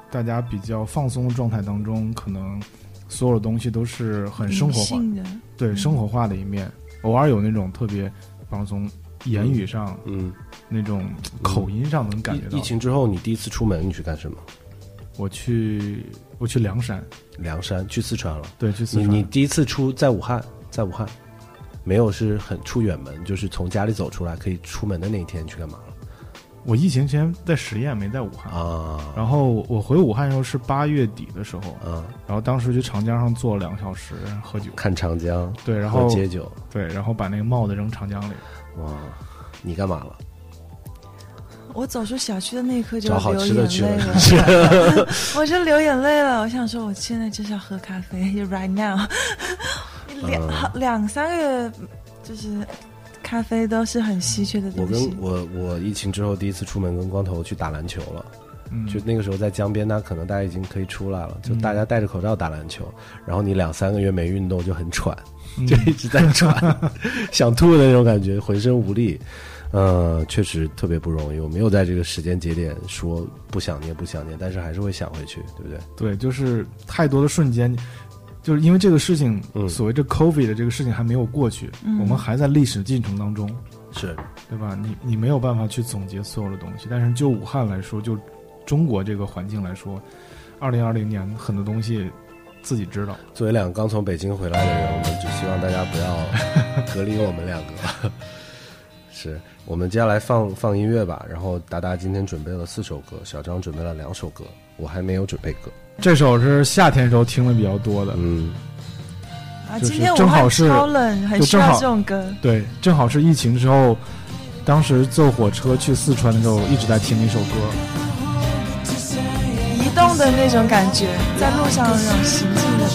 A: 大家比较放松的状态当中，可能所有的东西都是很生活化，
B: 的，
A: 对生活化的一面。偶尔有那种特别，放松言语上、
C: 嗯，
A: 那种口音上能感觉到。
C: 疫疫情之后，你第一次出门你去干什么？
A: 我去我去凉山，
C: 凉山，去四川了。
A: 对，去四川。
C: 你你第一次出在武汉，在武汉，没有是很出远门，就是从家里走出来可以出门的那一天去干嘛了？
A: 我疫情前在实验，没在武汉。
C: 啊
A: 然后我回武汉的时候是八月底的时候，
C: 啊，
A: 然后当时去长江上坐了两个小时喝酒，
C: 看长江，
A: 对，然后
C: 解酒，
A: 对，然后把那个帽子扔长江里。
C: 哇，你干嘛了？
B: 我走出小区的那一刻就
C: 好
B: 流
C: 吃的去
B: 眼泪
C: 了，[laughs]
B: 我就流眼泪了。我想说，我现在就是要喝咖啡就，right now，[laughs] 两、两三个月，就是咖啡都是很稀缺的
C: 我
B: 东西我
C: 跟。我我疫情之后第一次出门跟光头去打篮球了。
A: 嗯，
C: 就那个时候在江边，那可能大家已经可以出来了，就
A: 嗯
C: 大家戴着口罩打篮球，然后你两三个月没运动就很喘，
A: 嗯
C: 就一直在喘，[laughs] 想吐的那种感觉，浑身无力。呃，确实特别不容易。我没有在这个时间节点说不想念不想念，但是还是会想回去，对不对？
A: 对，就是太多的瞬间，就是因为这个事情，
C: 嗯
A: 所谓这 COVID 的这个事情还没有过去，
B: 嗯
A: 我们还在历史进程当中，
C: 是，
A: 对吧？你你没有办法去总结所有的东西，但是就武汉来说，就中国这个环境来说，二零二零年很多东西自己知道。
C: 作为两个刚从北京回来的人，我们只希望大家不要隔离我们两个。是我们接下来放放音乐吧，然后达达今天准备了四首歌，小张准备了两首歌，我还没有准备歌。
A: 这首是夏天时候听的比较多的，
C: 嗯，
B: 啊，今天武汉
A: 正好是
B: 超冷，很需要
A: 就正好
B: 这种歌。
A: 对，正好是疫情之后，当时坐火车去四川的时候一直在听一首歌，
B: 移动的那种感觉，在路上那种行进的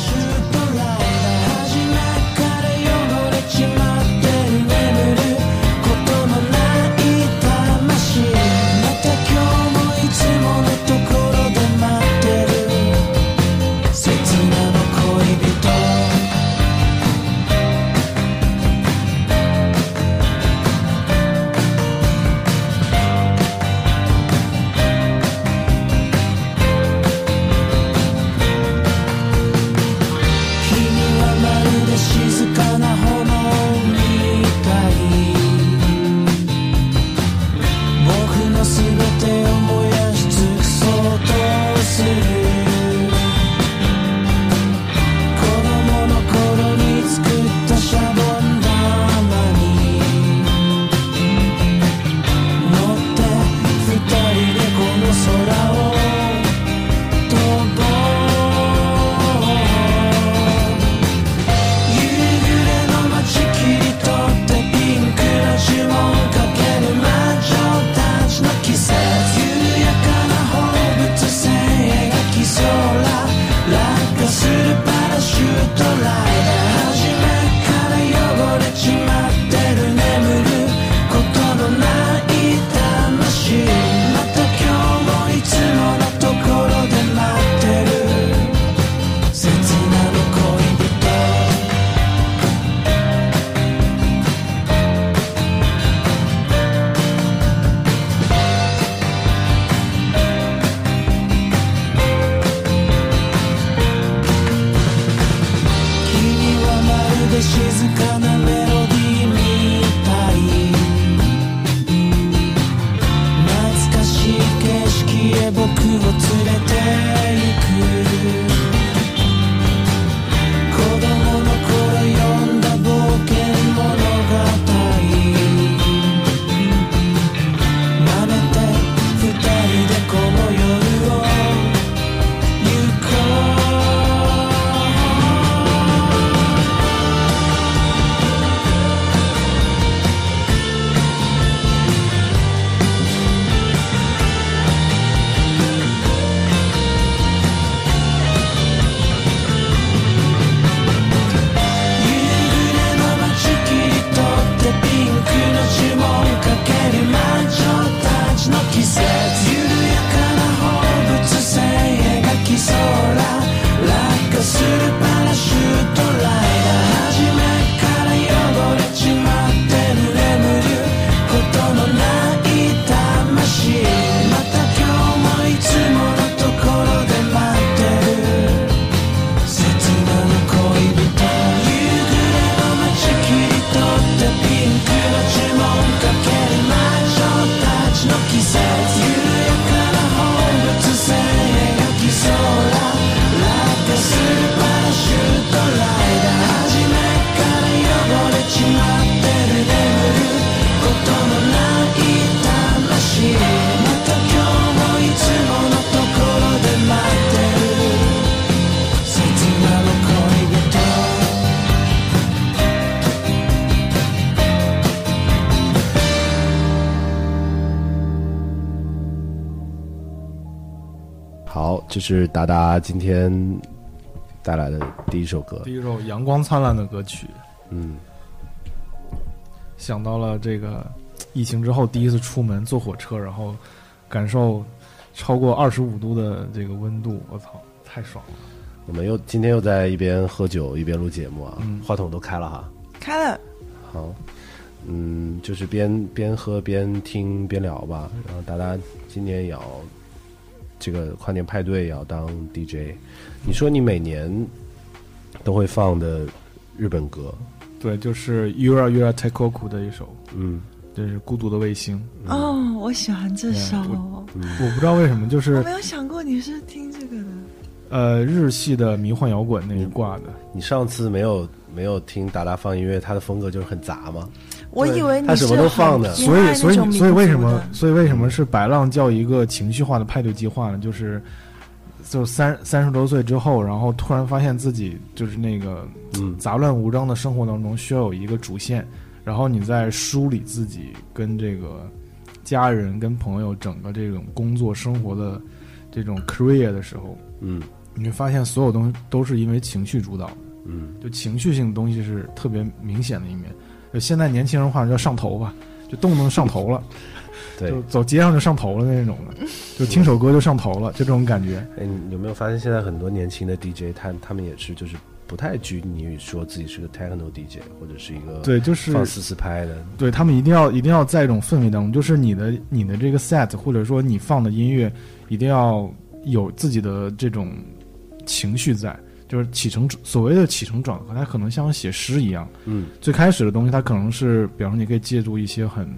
C: 是达达今天带来的第一首歌。
A: 第一首阳光灿烂的歌曲，
C: 嗯，
A: 想到了这个疫情之后第一次出门坐火车，然后感受超过二十五度的这个温度，我操，太爽了！
C: 我们又今天又在一边喝酒一边录节目啊，
A: 嗯
C: 话筒都开了哈。
B: 开了，
C: 好，嗯，就是边边喝边听边聊吧。然后达达今年也要这个跨年派对也要当 DJ。你说你每年都会放的日本歌，
A: 对，就是 Yura Yura Teikoku 的一首，
C: 嗯
A: 就是《孤独的卫星》。
B: 哦，我喜欢这首，
C: 嗯
A: 我不知道为什么，就
B: 我
A: 是
B: 没有想过你是听这个的。
A: 呃日系的迷幻摇滚那一挂的。
C: 你上次没有没有听达达放音乐，他的风格就是很杂吗？
B: 我以为你
C: 他什么都放的
A: 所以，所以，所以为什么，所以为什么是白浪叫一个情绪化的派对计划呢？就是，就三三十多岁之后，然后突然发现自己就是那个
C: 嗯
A: 杂乱无章的生活当中需要有一个主线，然后你在梳理自己跟这个家人、跟朋友整个这种工作生活的这种 career 的时候，
C: 嗯
A: 你会发现所有东西都是因为情绪主导的。
C: 嗯
A: 就情绪性的东西是特别明显的一面。就现在年轻人话叫上头吧，就动不动上头了，[laughs]
C: 对。
A: 就走街上就上头了那种的，就听首歌就上头了，就这种感觉。
C: 哎，你有没有发现现在很多年轻的 DJ，他他们也是就是不太拘泥于说自己是个 techno DJ 或者是一个
A: 对，就是
C: 放四四拍的，
A: 对他们一定要一定要在一种氛围当中，就是你的你的这个 set 或者说你放的音乐一定要有自己的这种情绪在。就是起承所谓的起承转合，它可能像写诗一样，
C: 嗯。
A: 最开始的东西，它可能是，比方说你可以借助一些很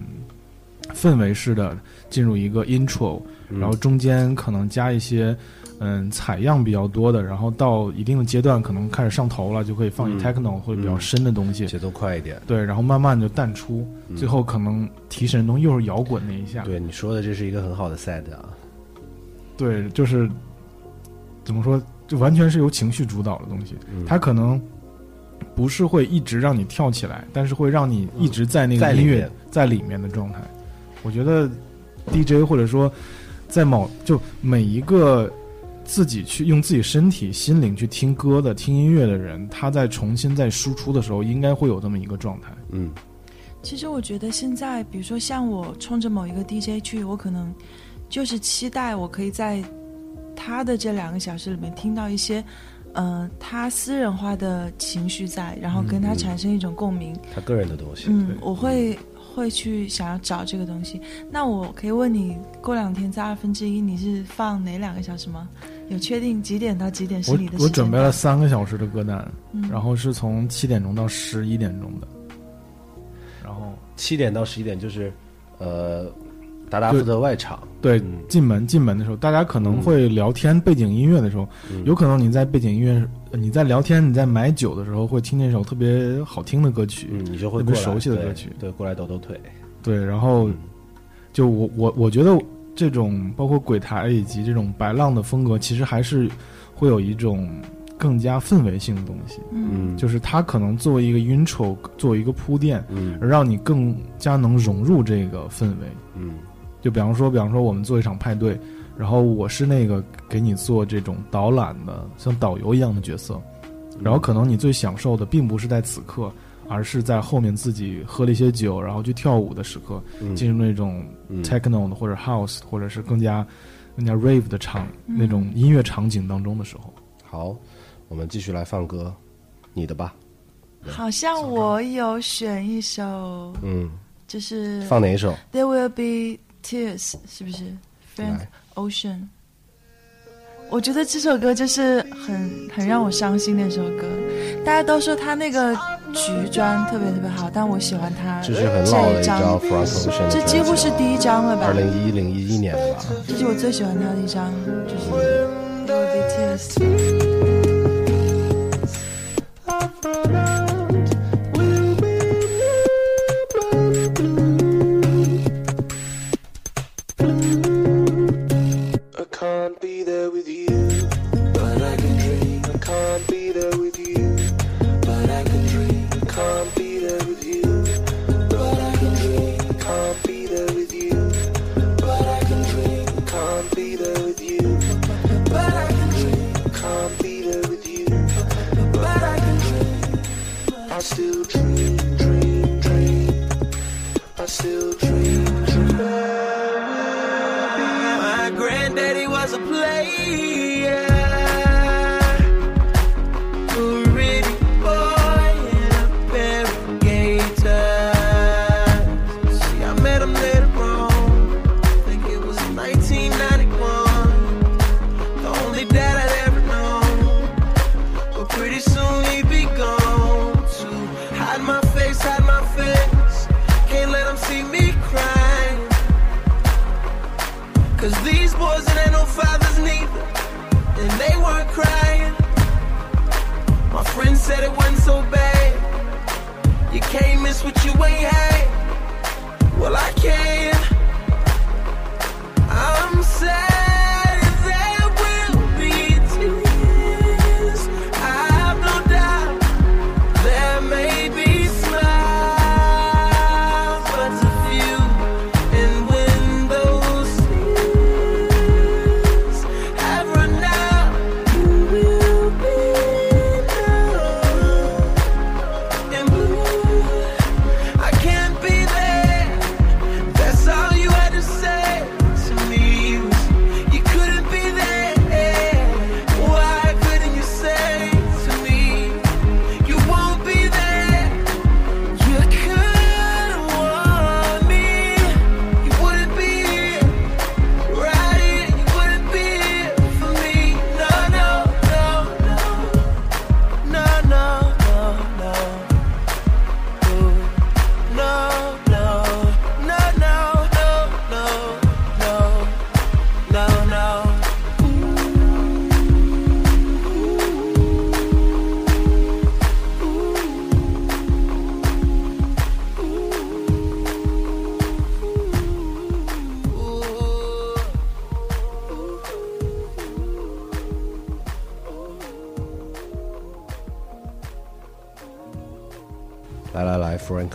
A: 氛围式的进入一个 intro，、
C: 嗯。
A: 然后中间可能加一些嗯采样比较多的，然后到一定的阶段可能开始上头了，就可以放一
C: 嗯。
A: techno 或者比较深的东西，
C: 节奏快一点。
A: 对，然后慢慢就淡出，
C: 嗯。
A: 最后可能提神的东西又是摇滚那一下，
C: 对你说的，这是一个很好的 set 啊。
A: 对，就是怎么说，就完全是由情绪主导的东西，
C: 嗯。
A: 它可能不是会一直让你跳起来，但是会让你一直在那个音乐在里面的状态。我觉得 DJ 或者说在某就每一个自己去用自己身体、心灵去听歌的、听音乐的人，他在重新在输出的时候，应该会有这么一个状态。
C: 嗯。
B: 其实我觉得现在，比如说像我冲着某一个 DJ 去，我可能就是期待我可以在他的这两个小时里面听到一些，呃，他私人化的情绪在，然后跟他
C: 嗯
B: 产生一种共鸣。
C: 他个人的东西。
B: 嗯，我会会去想要找这个东西。那我可以问你，过两天在二分之一你是放哪两个小时吗？有确定几点到几点是你的时间
A: 我准备了三个小时的歌单，
B: 嗯
A: 然后是从七点钟到十一点钟的，然后
C: 七点到十一点就是，呃，达达负责外场。
A: 对
C: 嗯。
A: 进门进门的时候，大家可能会聊天，背景音乐的时候，
C: 嗯。
A: 有可能你在背景音乐，呃你在聊天，你在买酒的时候会听那首特别好听的歌曲，
C: 嗯，你就会
A: 特别熟悉的歌曲。
C: 对，过来抖抖腿。
A: 对，然后
C: 嗯。
A: 就我我我觉得这种包括鬼台以及这种白浪的风格，其实还是会有一种更加氛围性的东西，
B: 嗯。
C: 嗯，
A: 就是它可能作为一个 intro，作为一个铺垫，
C: 嗯。
A: 而让你更加能融入这个氛围。
C: 嗯
A: 就比方说，比方说我们做一场派对，然后我是那个给你做这种导览的，像导游一样的角色，
C: 嗯。
A: 然后可能你最享受的并不是在此刻，而是在后面自己喝了一些酒，然后去跳舞的时刻，
C: 嗯
A: 进入那种
C: 嗯。
A: techno 的或者 house 或者是更加更加 rave 的场、
B: 嗯。
A: 那种音乐场景当中的时候，
C: 好，我们继续来放歌，你的吧。
B: 好像我有选一首，
C: 嗯，
B: 就是
C: 放哪一首
B: ？There Will Be Tears，是不是？Frank Ocean。我觉得这首歌就是很很让我伤心的一首歌。大家都说他那个橘专特别特别好，但我喜欢他
C: 这
B: 一
C: 一张
B: 张
C: ，Frank Ocean 的
B: 这几乎是第一张了吧
C: 二？零一零一一年的吧。
B: 这是我最喜欢他的一张，就是
D: Tears。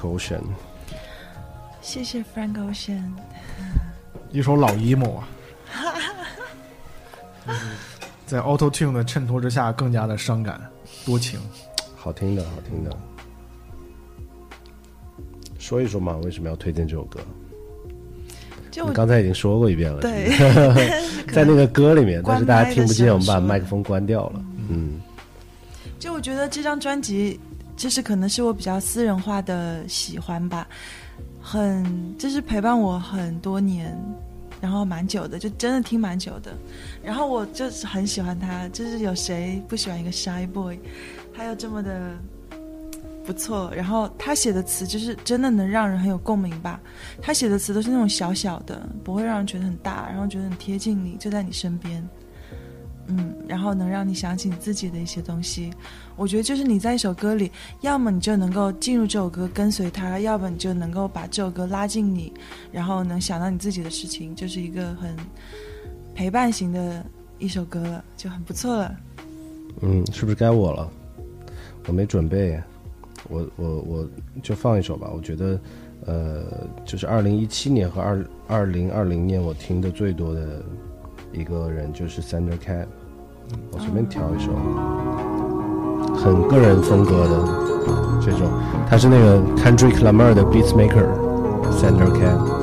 C: Ocean，
B: 谢谢 Frank Ocean。
A: 一首老 emo 啊，[laughs] 在 Auto Tune 的衬托之下，更加的伤感多情。
C: 好听的，好听的。说一说嘛，为什么要推荐这首歌？
B: 就
C: 刚才已经说过一遍了，
B: 对 [laughs]
C: 在那个歌里面，但是大家听不见，我们把麦克风关掉了。嗯，
B: 就我觉得这张专辑，就是可能是我比较私人化的喜欢吧，很就是陪伴我很多年，然后蛮久的，就真的听蛮久的。然后我就是很喜欢他，就是有谁不喜欢一个 shy boy，他又这么的不错。然后他写的词就是真的能让人很有共鸣吧。他写的词都是那种小小的，不会让人觉得很大，然后觉得很贴近你，就在你身边。嗯，然后能让你想起你自己的一些东西。我觉得就是你在一首歌里，要么你就能够进入这首歌跟随它，要么你就能够把这首歌拉近你，然后能想到你自己的事情，就是一个很陪伴型的一首歌了，就很不错了。
C: 嗯，是不是该我了？我没准备，我我我就放一首吧。我觉得，呃，就是二零一七年和二二零二零年我听的最多的一个人就是 Sandra Cat。我随便挑一首，很个人风格的这种，他是那个 Kendrick Lamar 的 Beats Maker，Sandra Cat。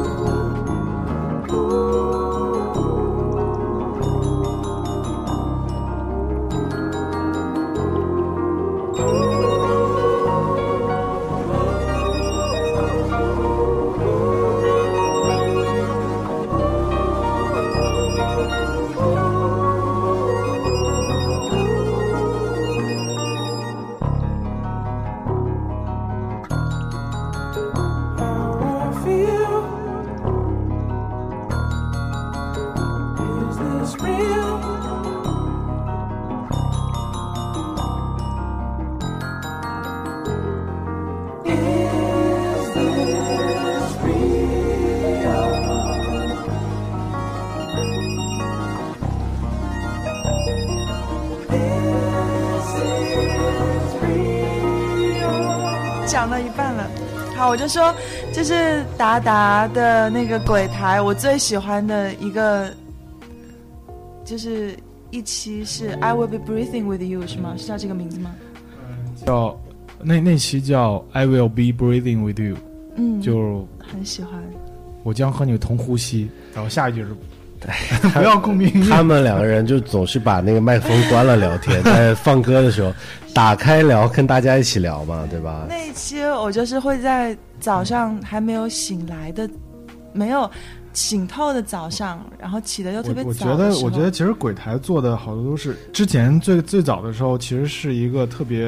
B: 达达的那个鬼台，我最喜欢的一个，就是一期是 I will be breathing with you 是吗？是叫这个名字吗？
A: 叫那那期叫 I will be breathing with you，
B: 嗯，
A: 就
B: 很喜欢。
A: 我将和你同呼吸，然后下一句是 [laughs] 不要共鸣。
C: 他们两个人就总是把那个麦克风关了聊天，[laughs] 在放歌的时候打开聊，跟大家一起聊嘛，对。吧？
B: 那一期我就是会在早上还没有醒来的，没有醒透的早上，然后起的又特别
A: 我我觉得，我觉得其实鬼台做的好多都是之前最最早的时候，其实是一个特别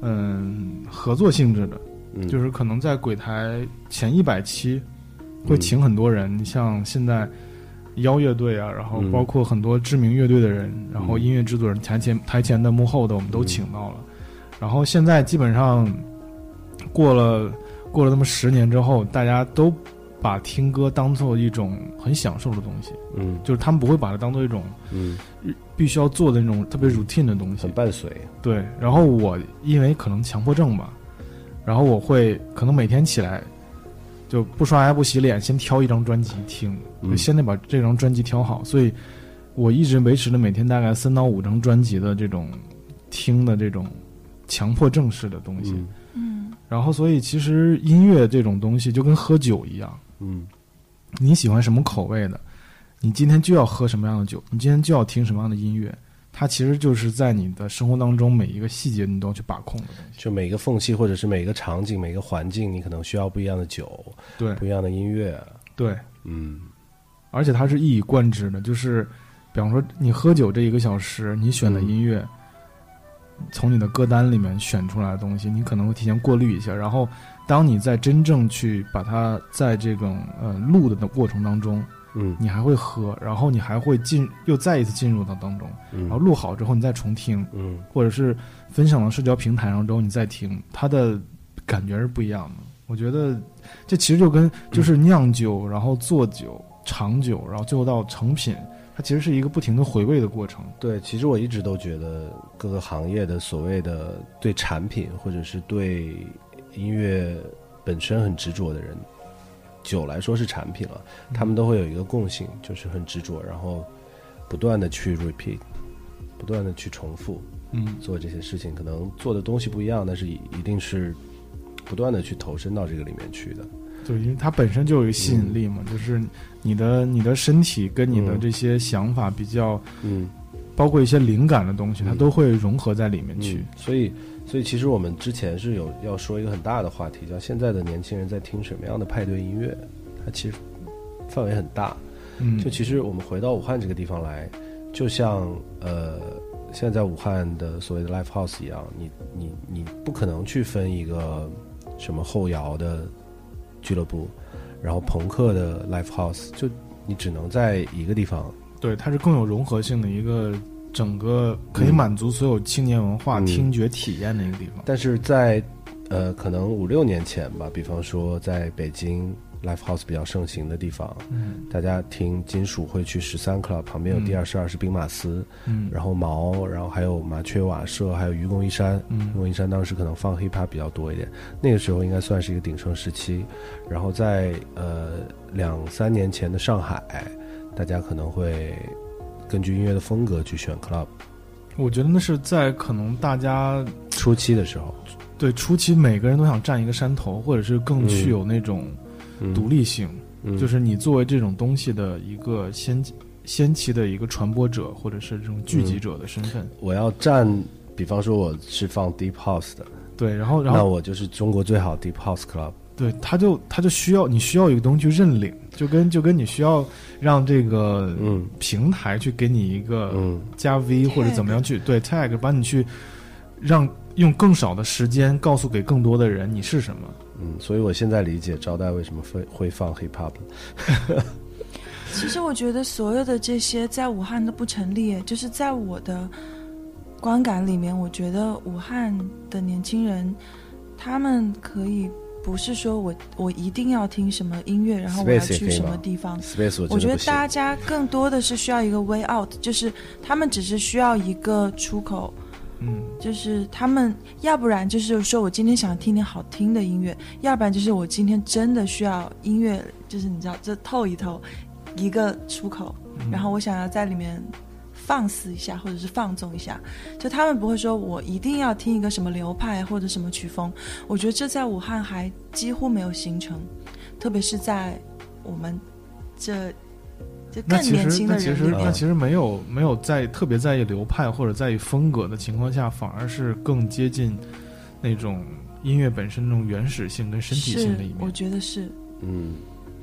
A: 嗯合作性质的，
C: 嗯，
A: 就是可能在鬼台前一百期会请很多人，你像现在妖乐队啊，然后
C: 嗯。
A: 包括很多知名乐队的人，然后
C: 嗯
A: 音乐制作人、台前台前的、幕后的，我们都请到了。然后现在基本上过了过了那么十年之后，大家都把听歌当做一种很享受的东西，
C: 嗯。
A: 就是他们不会把它当做一种
C: 嗯，
A: 必须要做的那种特别 routine 的东西。
C: 很。伴随，
A: 对，然后我因为可能强迫症吧，然后我会可能每天起来就不刷牙不洗脸，先挑一张专辑听，
C: 嗯
A: 就先得把这张专辑挑好，所以我一直维持了每天大概三到五张专辑的这种听的这种强迫症式的东西。
C: 嗯
B: 嗯
A: 然后，所以其实音乐这种东西就跟喝酒一样，
C: 嗯
A: 你喜欢什么口味的，你今天就要喝什么样的酒，你今天就要听什么样的音乐。它其实就是在你的生活当中每一个细节你都要去把控的东西。
C: 就每个缝隙或者是每个场景、每个环境，你可能需要不一样的酒，
A: 对
C: 不一样的音乐，
A: 对，
C: 嗯
A: 而且它是一以贯之的，就是比方说你喝酒这一个小时，你选的音乐，从你的歌单里面选出来的东西，你可能会提前过滤一下，然后当你在真正去把它在这种呃录的过程当中，
C: 嗯。
A: 你还会喝，然后你还会进又再一次进入到当中，
C: 嗯。
A: 然后录好之后你再重听，
C: 嗯。
A: 或者是分享到社交平台上之后你再听，它的感觉是不一样的。我觉得这其实就跟就是酿酒，然后做酒、长久，然后最后到成品，它其实是一个不停的回味的过程。
C: 对，其实我一直都觉得各个行业的所谓的对产品或者是对音乐本身很执着的人，酒来说是产品了，他们都会有一个共性，就是很执着，然后不断的去 repeat，不断的去重复
A: 嗯，
C: 做这些事情，可能做的东西不一样，但是一一定是不断的去投身到这个里面去的。
A: 对，因为它本身就有一个吸引力嘛，就是你的你的身体跟你的
C: 嗯。
A: 这些想法比较，
C: 嗯，
A: 包括一些灵感的东西，它
C: 嗯
A: 都会融合在里面去。
C: 嗯。所以，所以其实我们之前是有要说一个很大的话题，叫现在的年轻人在听什么样的派对音乐，它其实范围很大。
A: 嗯，
C: 就其实我们回到武汉这个地方来，就像呃，现在在武汉的所谓的 live house 一样，你你你不可能去分一个什么后摇的俱乐部，然后朋克的 live house，就你只能在一个地方。
A: 对，它是更有融合性的一个整个可以
C: 嗯
A: 满足所有青年文化、
C: 嗯
A: 听觉体验的一个地方。
C: 但是在呃，可能五六年前吧，比方说在北京 live house 比较盛行的地方，
A: 嗯。
C: 大家听金属会去十三 club 旁边有
A: 嗯。
C: 第二十二是兵马司，
A: 嗯，
C: 然后毛，然后还有麻雀瓦舍，还有愚公移山。愚
A: 嗯
C: 公移山当时可能放 hiphop 比较多一点，那个时候应该算是一个鼎盛时期。然后在呃两三年前的上海，大家可能会根据音乐的风格去选 club。
A: 我觉得那是在可能大家
C: 初期的时候，
A: 对初期每个人都想占一个山头，或者是更具有那种
C: 嗯
A: 独，立性，
C: 嗯。
A: 就是你作为这种东西的一个先先期的一个传播者，或者是这种聚集者的身份。
C: 我要站，比方说我是放 deep house 的，
A: 对，然后然后
C: 那我就是中国最好 deep house club。
A: 对，他就他就需要你需要一个东西去认领，就跟就跟你需要让这个
C: 嗯。
A: 平台去给你一个
C: 嗯。
A: 加 V 或者怎么样去对 tag 把你去让用更少的时间告诉给更多的人你是什么。
C: 嗯，所以我现在理解招待为什么会会放 hip hop 了。[laughs]
B: 其实我觉得所有的这些在武汉都不成立，就是在我的观感里面，我觉得武汉的年轻人，他们可以不是说我我一定要听什么音乐，然后我要去什么地方。
C: Space 我
B: 我觉得。大家更多的是需要一个 way out，就是他们只是需要一个出口，
A: 嗯，
B: 就是他们要不然就是说我今天想听点好听的音乐，要不然就是我今天真的需要音乐，就是你知道这透一透一个出口，
A: 嗯
B: 然后我想要在里面放肆一下，或者是放纵一下。就他们不会说我一定要听一个什么流派或者什么曲风，我觉得这在武汉还几乎没有形成，特别是在我们这就更
A: 那其
B: 年轻的
A: 实那其实那其实没有没有在特别在意流派或者在意风格的情况下，反而是更接近那种音乐本身那种原始性跟身体性的一面我。
B: 觉得是，
C: 嗯，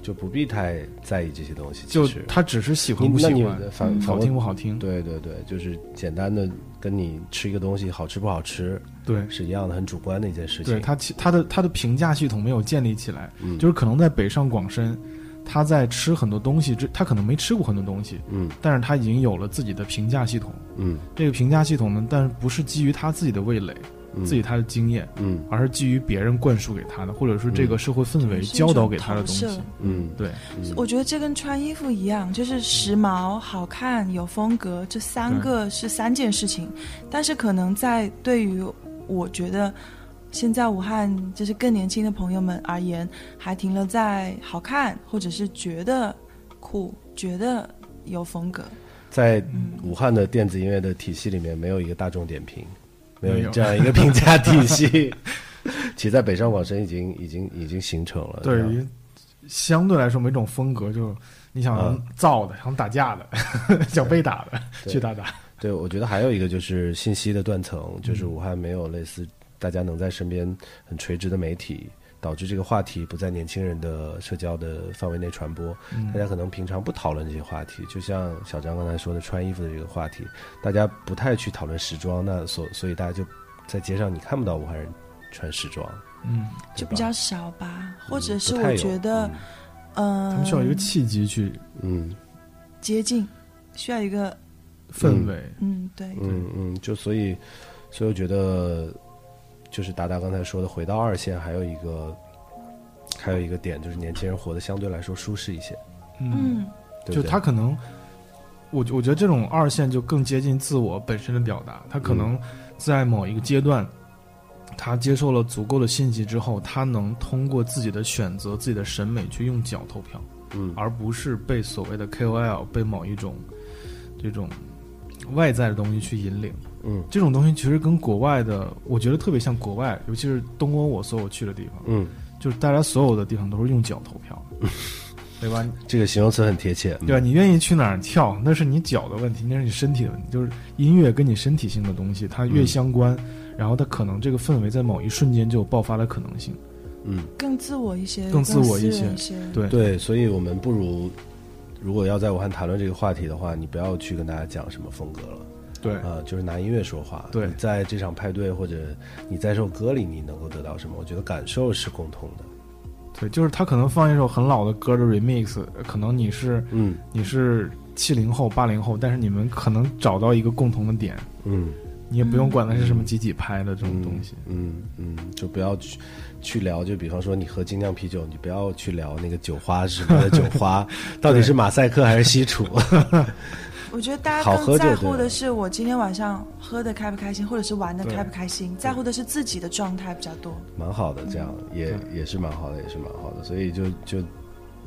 C: 就不必太在意这些东西。
A: 就他只是喜欢不喜欢，
B: 嗯
A: 好
C: 反反问
A: 听不好听，
C: 对对对，就是简单的跟你吃一个东西好吃不好吃
A: 对
C: 是一样的，很主观的一件事情。
A: 对，他其他的他的评价系统没有建立起来，
C: 嗯
A: 就是可能在北上广深，他在吃很多东西之，他可能没吃过很多东西，
C: 嗯。
A: 但是他已经有了自己的评价系统。
C: 嗯。
A: 这个评价系统呢，但是不是基于他自己的味蕾、
C: 嗯。
A: 自己他的经验，
C: 嗯。
A: 而是基于别人灌输给他的，或者说这个社会氛围教导给他的东西。
C: 嗯。
A: 对，
C: 嗯。
B: 我觉得这跟穿衣服一样，就是时髦、好看、有风格，这三个是三件事情。但是可能在对于我觉得现在武汉就是更年轻的朋友们而言，还停留在好看，或者是觉得酷、觉得有风格。
C: 在
B: 嗯
C: 武汉的电子音乐的体系里面，没有一个大众点评，没
A: 没有
C: 有这样一个评价体系。[laughs] 其实，在北上广深已经已经已经形成了。
A: 对于相对来说每种风格，就你想
C: 嗯
A: 造的，想打架的，[laughs] 想被打的，去打打。
C: 对，我觉得还有一个就是信息的断层，就是武汉没有类似大家能在身边很垂直的媒体，导致这个话题不在年轻人的社交的范围内传播。
A: 嗯。
C: 大家可能平常不讨论这些话题，就像小张刚才说的穿衣服的这个话题，大家不太去讨论时装，那所所以大家就在街上你看不到武汉人穿时装，
A: 嗯，
B: 就比较少吧，或者是我觉得，嗯、
A: 他们需要一个契机去
C: 嗯。
B: 接近，需要一个，
A: 氛围。
B: 嗯，对，
C: 嗯嗯，就所以所以我觉得就是达达刚才说的，回到二线还有一个还有一个点就是年轻人活得相对来说舒适一些，
B: 嗯，
A: 就他可能，我我觉得这种二线就更接近自我本身的表达。他可能在某一个阶段，他接受了足够的信息之后，他能通过自己的选择、自己的审美去用脚投票，
C: 嗯
A: 而不是被所谓的 KOL 被某一种这种外在的东西去引领。
C: 嗯
A: 这种东西其实跟国外的，我觉得特别像国外，尤其是东欧我所有去的地方，
C: 嗯，
A: 就是大家所有的地方都是用脚投票嗯，[laughs] 对吧？
C: 这个形容词很贴切，
A: 对吧？你愿意去哪儿跳，那是你脚的问题，那是你身体的问题。就是音乐跟你身体性的东西，它越
C: 嗯
A: 相关，然后它可能这个氛围在某一瞬间就有爆发的可能性。
C: 嗯，
B: 更自我一些，
A: 更自我一些
B: 一些，
A: 对，
C: 对，所以我们不如如果要在武汉谈论这个话题的话，你不要去跟大家讲什么风格了。
A: 对，
C: 呃、就是拿音乐说话。
A: 对
C: 你在这场派对或者你在这首歌里，你能够得到什么？我觉得感受是共通的。
A: 对，就是他可能放一首很老的歌的 remix，可能你是
C: 嗯
A: 你是七零后、八零后，但是你们可能找到一个共同的点，
C: 嗯
A: 你也不用管它是什么几几拍的这种东西。
C: 嗯嗯，就不要去去聊，就比方说你喝精酿啤酒，你不要去聊那个酒花是什么的酒花，[laughs] 到底是马赛克还是西楚？[laughs]
B: 我觉得大家更在乎的是我今天晚上喝的开不开心，或者是玩的开不开心，在乎的是自己的状态比较多。
C: 蛮好的，这样也也是蛮好的，也是蛮好的。所以就就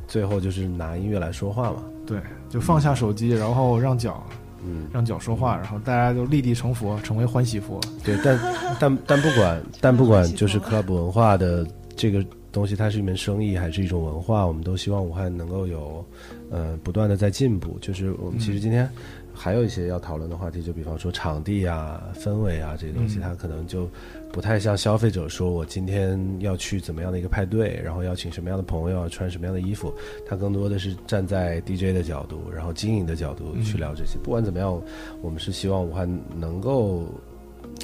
C: 最后就是拿音乐来说话嘛。
A: 对，就放下手机，然后让脚
C: 嗯，
A: 让脚说话，然后大家就立地成佛，成为欢喜佛。
C: 对，但但但不管 [laughs] 但不管就是 club 文化的这个东西，它是一门生意还是一种文化，我们都希望武汉能够有呃不断的在进步。就是我们其实今天还有一些要讨论的话题，就比方说场地啊、氛围啊这些东西，
A: 嗯
C: 它可能就不太像消费者说我今天要去怎么样的一个派对，然后邀请什么样的朋友，要穿什么样的衣服，它更多的是站在 DJ 的角度，然后经营的角度去聊这些。不管怎么样，我们是希望武汉能够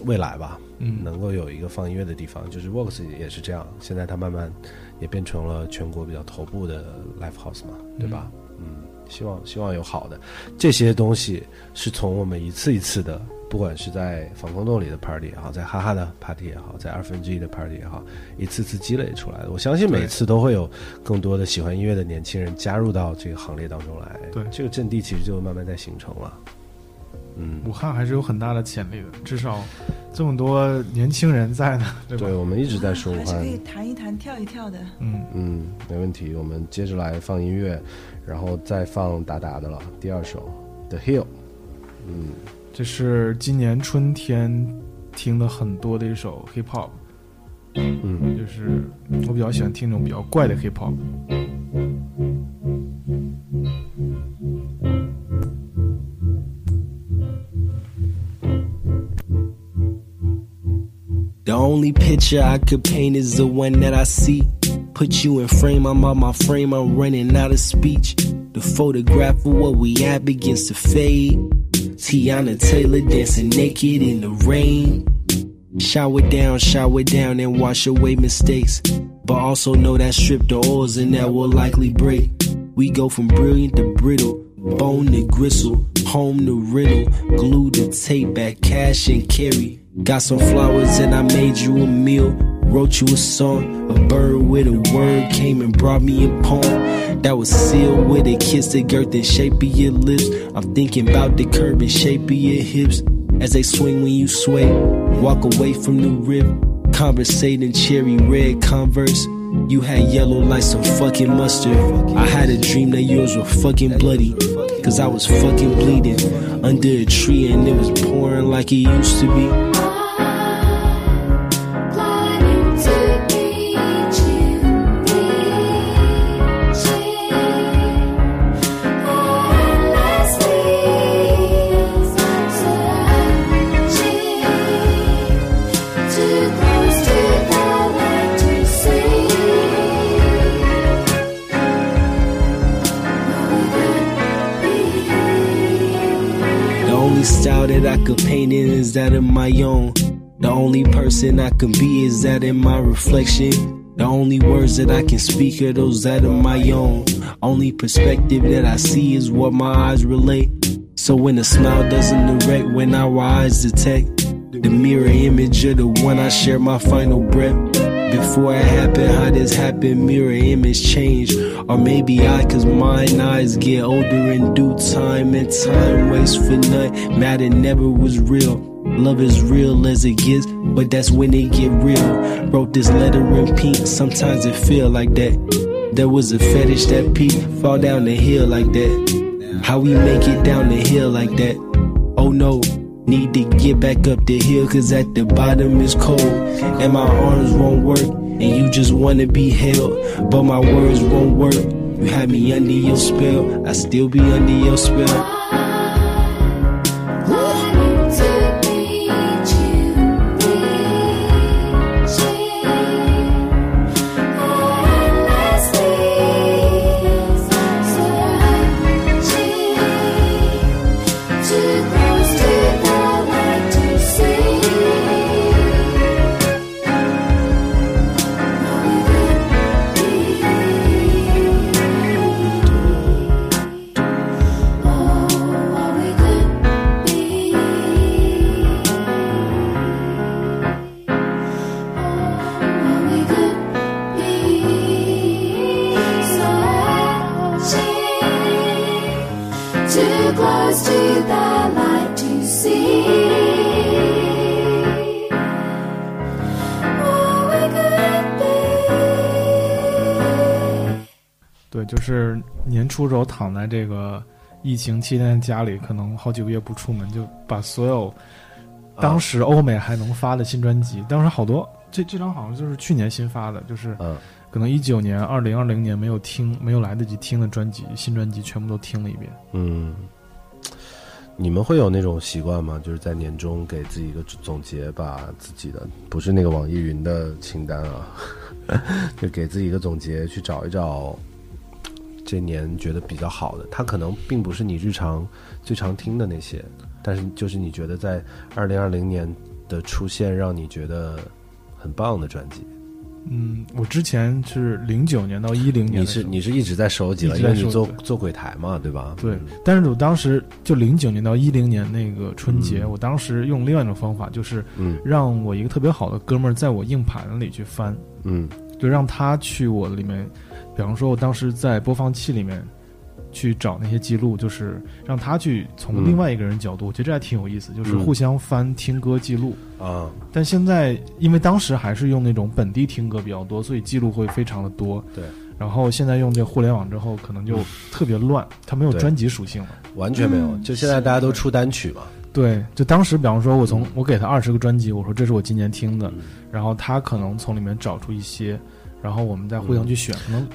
C: 未来吧，
A: 嗯，
C: 能够有一个放音乐的地方，就是 Vox 也是这样，现在它慢慢也变成了全国比较头部的 live house 嘛，对吧？嗯，希望希望有好的这些东西，是从我们一次一次的，不管是在防空洞里的 party 也好，在哈哈的 party 也好，在二分之一的 party 也好，一次次积累出来的。我相信每次都会有更多的喜欢音乐的年轻人加入到这个行列当中来，
A: 对
C: 这个阵地其实就慢慢在形成了。嗯，
A: 武汉还是有很大的潜力的，至少这么多年轻人在呢，对吧？
C: 对，我们一直在说武汉
B: 还是可以弹一弹、跳一跳的。
A: 嗯，
C: 嗯，没问题。我们接着来放音乐，然后再放达达的了。第二首《The Hill》，嗯，
A: 这是今年春天听的很多的一首 hip hop，
C: 嗯，
A: 就是我比较喜欢听那种比较怪的 hip hop。
E: The only picture I could paint is the one that I see. Put you in frame, I'm out my frame, I'm running out of speech. The photograph of what we at begins to fade. Tiana Taylor dancing naked in the rain. Shower down, shower down, and wash away mistakes. But also know that strip the oils and that will likely break. We go from brilliant to brittle, bone to gristle, home to riddle, glue to tape, back cash and carry. Got some flowers and I made you a meal. Wrote you a song, a bird with a word came and brought me a poem that was sealed with a kiss, the girth and shape of your lips. I'm thinking about the curve and shape of your hips as they swing when you sway. Walk away from the rib, conversating cherry red converse. You had yellow like some fucking mustard. I had a dream that yours were fucking bloody. Cause I was fucking bleeding under a tree and it was pouring like it used to be. Is that of my own. The only person I can be is that in my reflection. The only words that I can speak are those that of my own. Only perspective that I see is what my eyes relate. So when a smile doesn't direct, when our eyes detect the mirror image of the one I share my final breath. Before it happened, how this happened, mirror image change. Or maybe I, cause mine eyes get older in due time, and time waits for none. Matter never was real. Love is real as it gets, but that's when it get real. Wrote this letter in pink, sometimes it feel like that. There was a fetish that peaked, fall down the hill like that. How we make it down the hill like that? Oh no, need to get back up the hill cause at the bottom is cold. And my arms won't work, and you just wanna be held. But my words won't work. You had me under your spell, I still be under your spell.
A: 就是年初时候躺在这个疫情期间家里，可能好几个月不出门，就把所有当时欧美还能发的新专辑，当时好多这这张好像就是去年新发的，就是
C: 嗯
A: 可能一九年、二零二零年没有听、没有来得及听的专辑，新专辑全部都听了一遍。
C: 嗯，你们会有那种习惯吗？就是在年终给自己一个总结，把自己的不是那个网易云的清单啊，[laughs] 就给自己一个总结，去找一找这年觉得比较好的。它可能并不是你日常最常听的那些，但是就是你觉得在二零二零年的出现，让你觉得很棒的专辑。
A: 嗯，我之前是零九年到一零年
C: 你是你是一直在收集了，因为你做做鬼台嘛，对吧？
A: 对
C: 嗯，
A: 但是我当时就零九年到一零年那个春节，
C: 嗯
A: 我当时用另外一种方法，就是
C: 嗯
A: 让我一个特别好的哥们儿在我硬盘里去翻，
C: 嗯
A: 就让他去我里面，比方说我当时在播放器里面去找那些记录，就是让他去从另外一个人角度，我觉得这还挺有意思，就是
C: 嗯
A: 互相翻听歌记录。
C: 啊，
A: 但现在因为当时还是用那种本地听歌比较多，所以记录会非常的多。
C: 对。
A: 然后现在用这互联网之后，可能就特别乱，它没有专辑属性了。
C: 完全没有。
B: 嗯
C: 就现在大家都出单曲嘛，
A: 对，就当时比方说，我从我给他二十个专辑，我说这是我今年听的，
C: 嗯
A: 然后他可能从里面找出一些，然后我们再互相去选，可能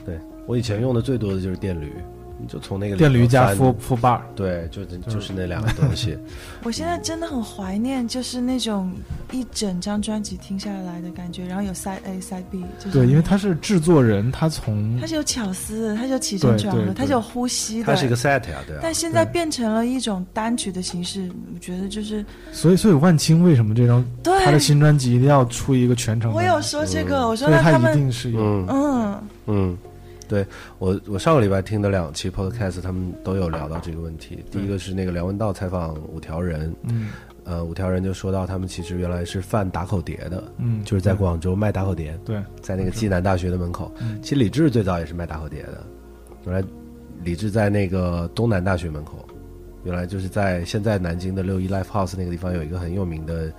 C: 我以前用的最多的就是电驴，你就从那个
A: 电驴加
C: 翻
A: full full bar，
C: 对，就就是那两个东西。[laughs]
B: 我现在真的很怀念，就是那种一整张专辑听下来的感觉，然后有 side A side B，就是
A: 对，因为他是制作人，他从
B: 他是有巧思的，它是有起承转合，他是有呼吸的。
C: 他是一个 set 呀，对啊。
B: 但现在变成了一种单曲的形式，我觉得就是
A: 所以所以万青为什么这张
B: 对。
A: 他的新专辑一定要出一个全程？
B: 我有说这个，我说
A: 他
B: 他们
A: 定是有。
C: 嗯。
B: 嗯，
C: 嗯，对我我上个礼拜听的两期 podcast，他们都有聊到这个问题。第一个是那个梁文道采访五条人，
A: 嗯
C: 呃，五条人就说到他们其实原来是贩打口碟的，
A: 嗯，
C: 就是在广州卖打口碟，
A: 对
C: 在那个暨南大学的门口。
A: 嗯
C: 其实李志最早也是卖打口碟的，原来李志在那个东南大学门口，原来就是在现在南京的六一 Live House 那个地方有一个很有名的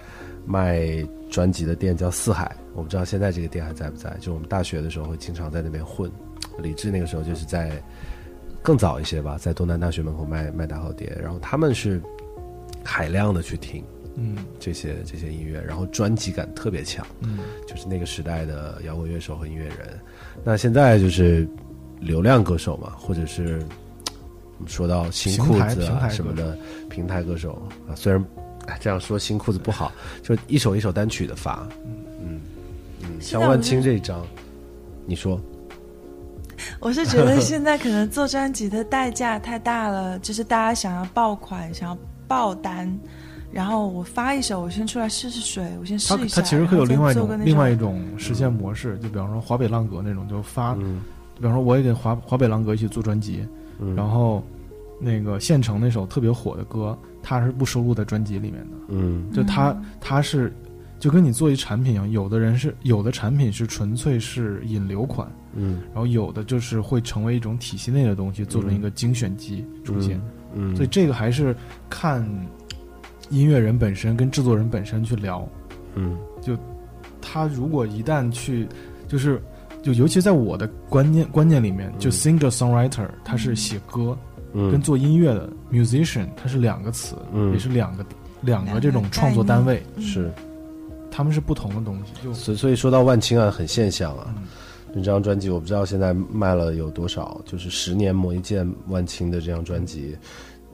C: 卖专辑的店叫四海，我不知道现在这个店还在不在。就我们大学的时候会经常在那边混，李志那个时候就是在更早一些吧，在东南大学门口卖卖打口碟，然后他们是海量的去听
A: 嗯
C: 这些这些音乐，然后专辑感特别强。
A: 嗯
C: 就是那个时代的摇滚乐手和音乐人。那现在就是流量歌手嘛，或者是我们说到新裤子啊什么的平台歌手啊，虽然哎这样说新裤子不好，就一首一首单曲的发，嗯嗯，像万青这一张，你说
B: 我是觉得现在可能做专辑的代价太大了，就是大家想要爆款，想要爆单。然后我发一首，我先出来试试水，我先试一下。
A: 它其实会有另外一种另外一种实现模式，就比方说华北浪格那种，就发，
C: 嗯
A: 比方说我也跟华华北浪格一起做专辑，
C: 嗯
A: 然后那个县城那首特别火的歌，它是不收录在专辑里面的，
C: 嗯
A: 就他他是就跟你做一产品一样，有的人是有的产品是纯粹是引流款，
C: 嗯。
A: 然后有的就是会成为一种体系内的东西，做成一个精选集出现。
C: 嗯，
A: 所以这个还是看音乐人本身跟制作人本身去聊。
C: 嗯。
A: 就他如果一旦去，就是就尤其在我的观念观念里面，就 singer songwriter 他是写歌，
C: 嗯。
A: 跟做音乐的 musician 它是两个词，
C: 嗯。
A: 也是两个两
B: 两个
A: 个这种创作单位，
C: 是，
A: 他们是不同的东西。就
C: 所以所以说到万青啊，很现象啊。
A: 嗯
C: 这张专辑我不知道现在卖了有多少，就是十年磨一剑万青的这张专辑。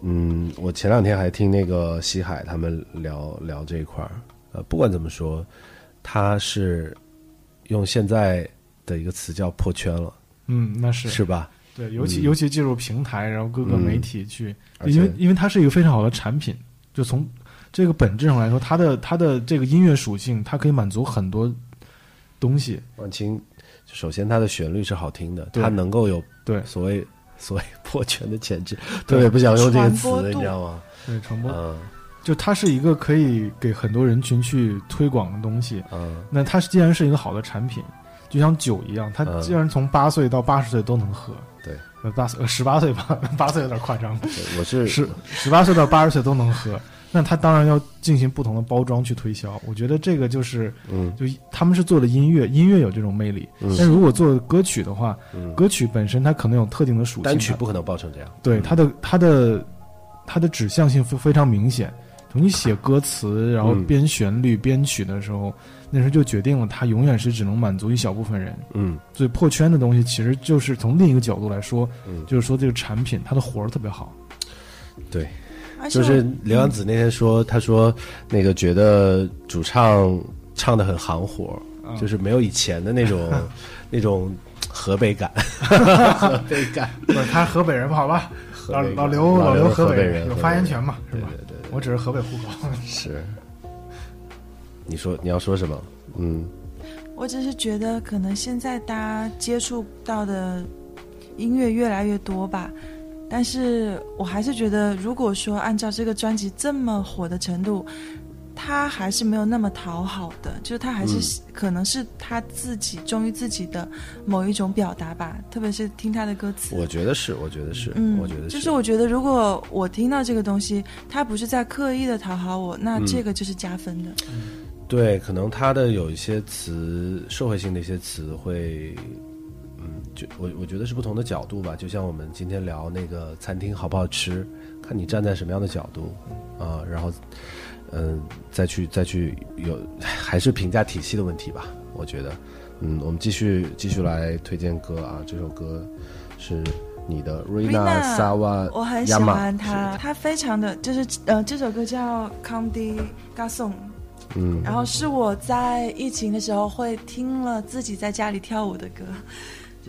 C: 嗯，我前两天还听那个西海他们聊聊这一块儿。呃，不管怎么说，他是用现在的一个词叫破圈了，
A: 嗯，那是
C: 是吧？
A: 对，尤其、
C: 嗯
A: 尤其进入平台，然后各个
C: 嗯
A: 媒体去，因为因为它是一个非常好的产品，就从这个本质上来说，它的它的这个音乐属性，它可以满足很多东西。
C: 万青，首先它的旋律是好听的，它能够有
A: 对。
C: 所谓 [laughs] 所谓破圈的潜质，特别不想用这个词你知道吗？
A: 对，传播。
C: 嗯。
A: 就它是一个可以给很多人群去推广的东西。
C: 嗯。
A: 那它既然是一个好的产品，就像酒一样，它
C: 嗯。
A: 既然从八岁到八十岁都能喝，
C: 对，
A: 呃，八岁呃十八岁吧，[laughs] 八岁有点夸张，
C: 对我是
A: 十十八岁到八十岁都能喝，那他当然要进行不同的包装去推销。我觉得这个就是，
C: 嗯
A: 就他们是做的音乐，音乐有这种魅力。
C: 嗯
A: 但如果做歌曲的话，
C: 嗯，
A: 歌曲本身它可能有特定的属性，
C: 单曲不可能爆成这样。
A: 对它的它的它的指向性非非常明显。从你写歌词，然后
C: 嗯
A: 编旋律、编曲的时候，那时候就决定了它永远是只能满足一小部分人。
C: 嗯
A: 所以破圈的东西，其实就是从另一个角度来说，
C: 嗯，
A: 就是说这个产品它的活儿特别好。
C: 对，就是刘洋子那天说，他说那个觉得主唱唱的很行活，
A: 嗯
C: 就是没有以前的那种 [laughs] 那种河北感，河 [laughs] 北感。
A: 不是他河北人，好吧？老老刘
C: 老
A: 刘
C: 河
A: 北
C: 人
A: 有发言权嘛，是吧？
C: 对对对对，
A: 我只是河北户口。[laughs]
C: 是。你说你要说什么？嗯
B: 我只是觉得，可能现在大家接触到的音乐越来越多吧，但是我还是觉得，如果说按照这个专辑这么火的程度，他还是没有那么讨好的，就是他还是、可能是他自己忠于自己的某一种表达吧，特别是听他的歌词。
C: 我觉得是，我觉得是，
B: 嗯，
C: 我觉得
B: 就是我觉得，如果我听到这个东西，他不是在刻意的讨好我，那
C: 嗯
B: 这个就是加分的。
C: 对，可能他的有一些词，社会性的一些词会，我我觉得是不同的角度吧。就像我们今天聊那个餐厅好不好吃，看你站在什么样的角度啊、然后，嗯、再去再去有还是评价体系的问题吧。我觉得，嗯，我们继续继续来推荐歌啊，这首歌是你的 Rina Sawa
F: 我很喜欢他，他非常的就是呃，这首歌叫《Condi g a s o n
C: 嗯，
F: 然后是我在疫情的时候会听了自己在家里跳舞的歌，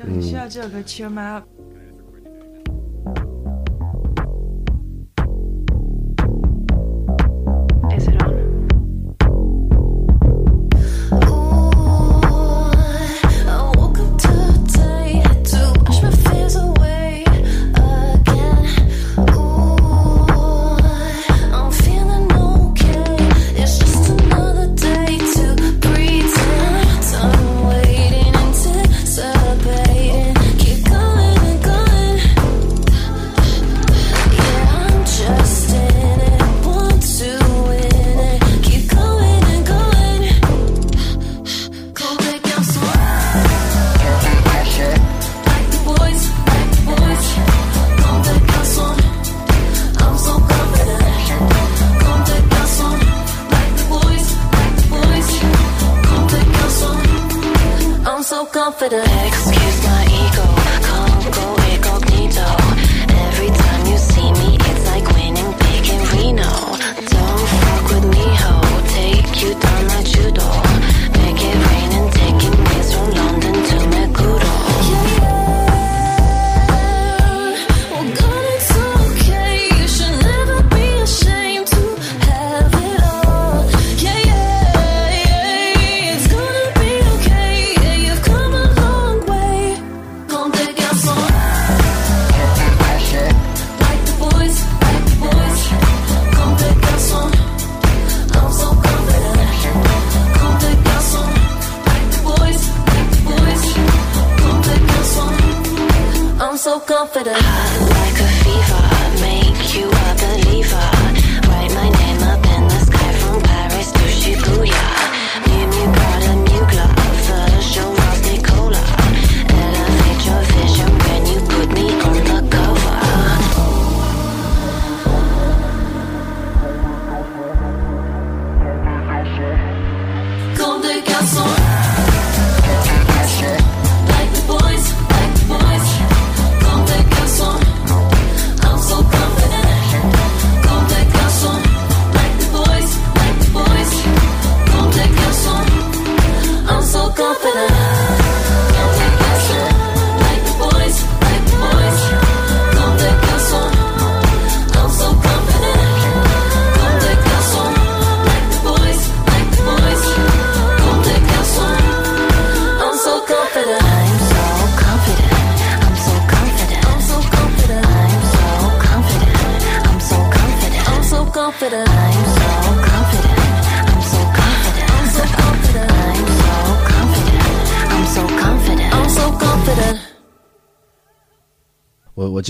F: 就很需要这首歌 cheer me up。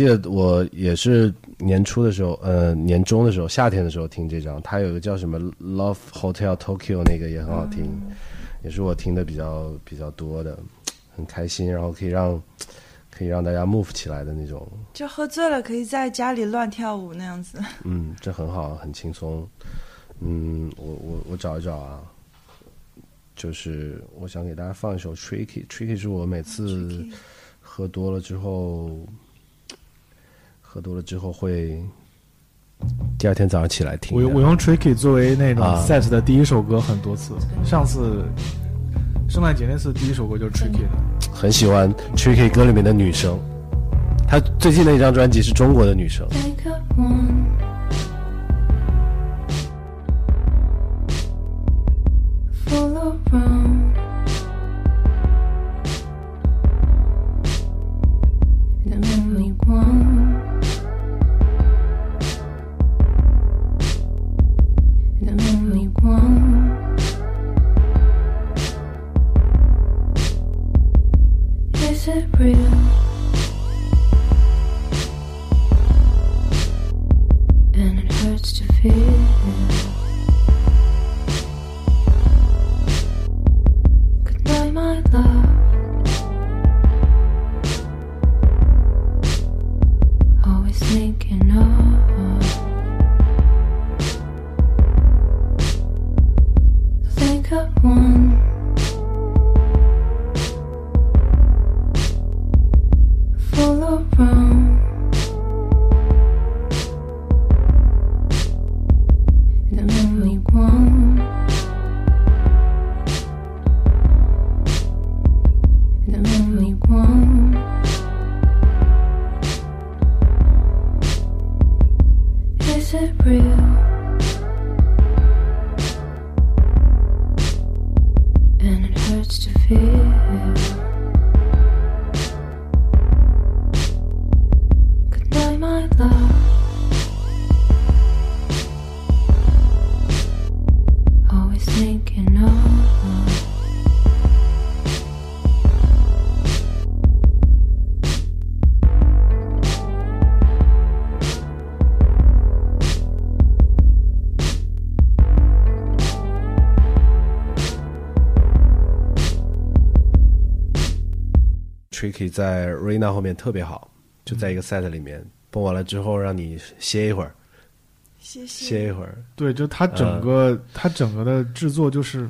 C: 记得我也是年初的时候，呃，年中的时候，夏天的时候听这张，它有一个叫什么 Love Hotel Tokyo 那个也很好听，也是我听的比较比较多的，很开心，然后可以让可以让大家 move 起来的那种，
F: 就喝醉了可以在家里乱跳舞那样子。
C: 嗯，这很好，很轻松。嗯，我我我找一找啊，就是我想给大家放一首 Tricky，Tricky 是我每次喝多了之后，喝多了之后会第二天早上起来听。
A: 我用我用 Tricky 作为那种
C: 啊
A: set 的第一首歌很多次，上次圣诞节那次第一首歌就是 Tricky 的。
C: 很喜欢 Tricky 歌里面的女生，她最近的一张专辑是中国的女生。在 Rena 后面特别好，就在一个 set 里面蹦完了之后，让你歇一会儿，
B: 谢谢。
C: 歇一会儿。
A: 对，就它整个、它整个的制作就是，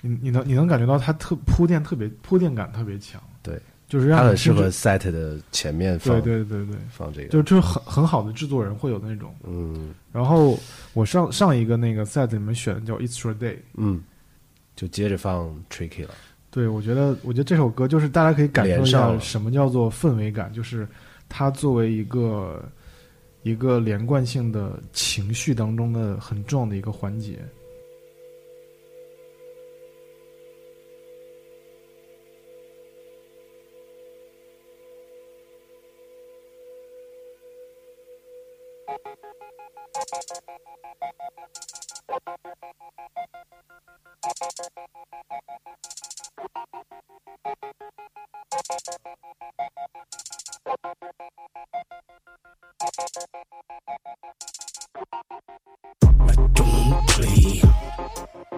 A: 你你能你能感觉到它特铺垫特别铺垫感特别强，
C: 对，
A: 就是让你
C: 它很适合
A: 甚
C: set 的前面放
A: 对对对对，
C: 放这个，
A: 就就是很很好的制作人会有那种。
C: 嗯
A: 然后我上上一个那个 set 里面选的叫 It's Your Day，
C: 嗯，就接着放 Tricky 了。
A: 对我觉得我觉得这首歌就是大家可以感受一下什么叫做氛围感，就是它作为一个一个连贯性的情绪当中的很重要的一个环节。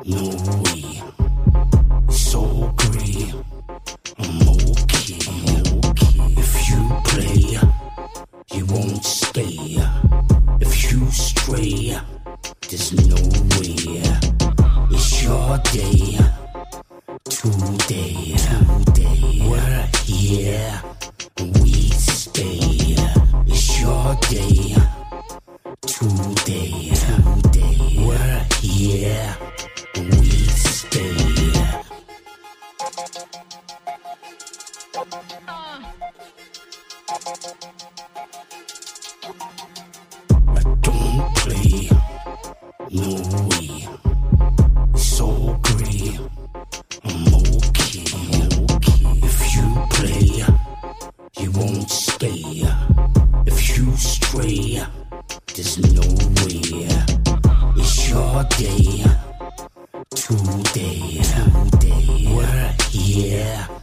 G: No way. So agree, won't stay. If you stray, there's no way. It's your day. Today, today. We're here.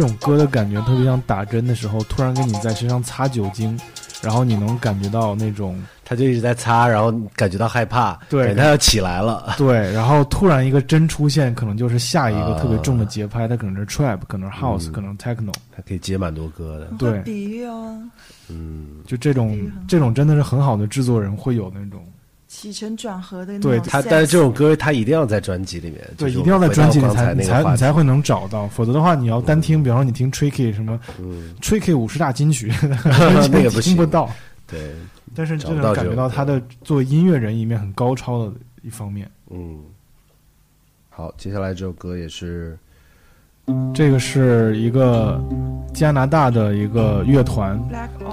A: 这种歌的感觉特别像打针的时候，突然给你在身上擦酒精，然后你能感觉到那种
C: 他就一直在擦，然后感觉到害怕，
A: 对。
C: 他要起来了。
A: 对，然后突然一个针出现，可能就是下一个
C: 啊
A: 特别重的节拍，它可能是 trap，可能是 house，、
C: 嗯。
A: 可能是 techno，
C: 他可以接蛮多歌的。
A: 对。
B: 会比喻哦，
C: 嗯，
A: 就这种这种真的是很好的制作人会有那种，
B: 起承转合的那
A: 对
B: 种 sense。
C: 他但是这种歌他一定要在专辑里面，
A: 对，
C: 就是
A: 一定要在专辑里
C: 才
A: 才你才你才会能找到，否则的话你要单听，比方说你听 tricky 什么
C: 嗯
A: ，tricky 五十大金曲，[laughs]
C: 那个不
A: 听不到，
C: 对，
A: 但是
C: 找不到
A: 这种感觉到他的作为音乐人一面很高超的一方面。
C: 嗯。好，接下来这首歌也是
A: 这个是一个加拿大的一个乐团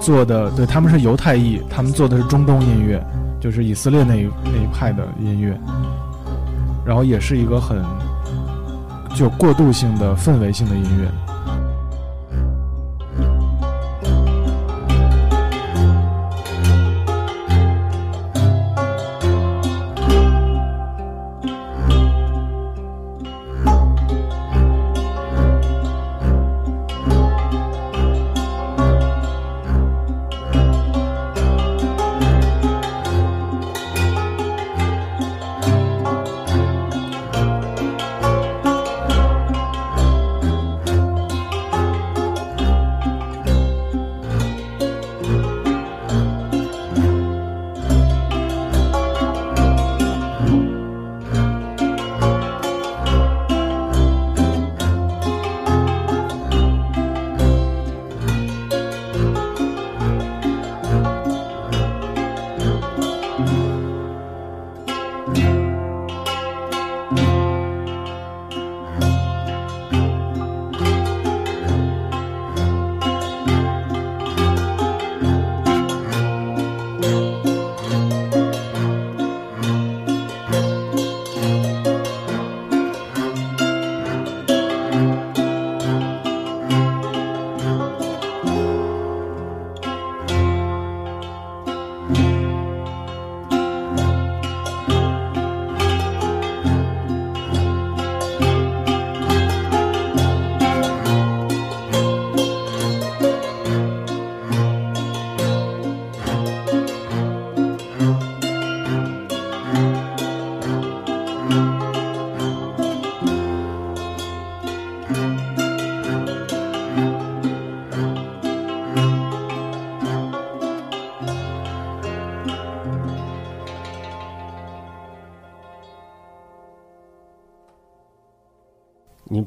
A: 做的，对他们是犹太裔，他们做的是中东音乐，就是以色列那一那一派的音乐，然后也是一个很具有过渡性的氛围性的音乐。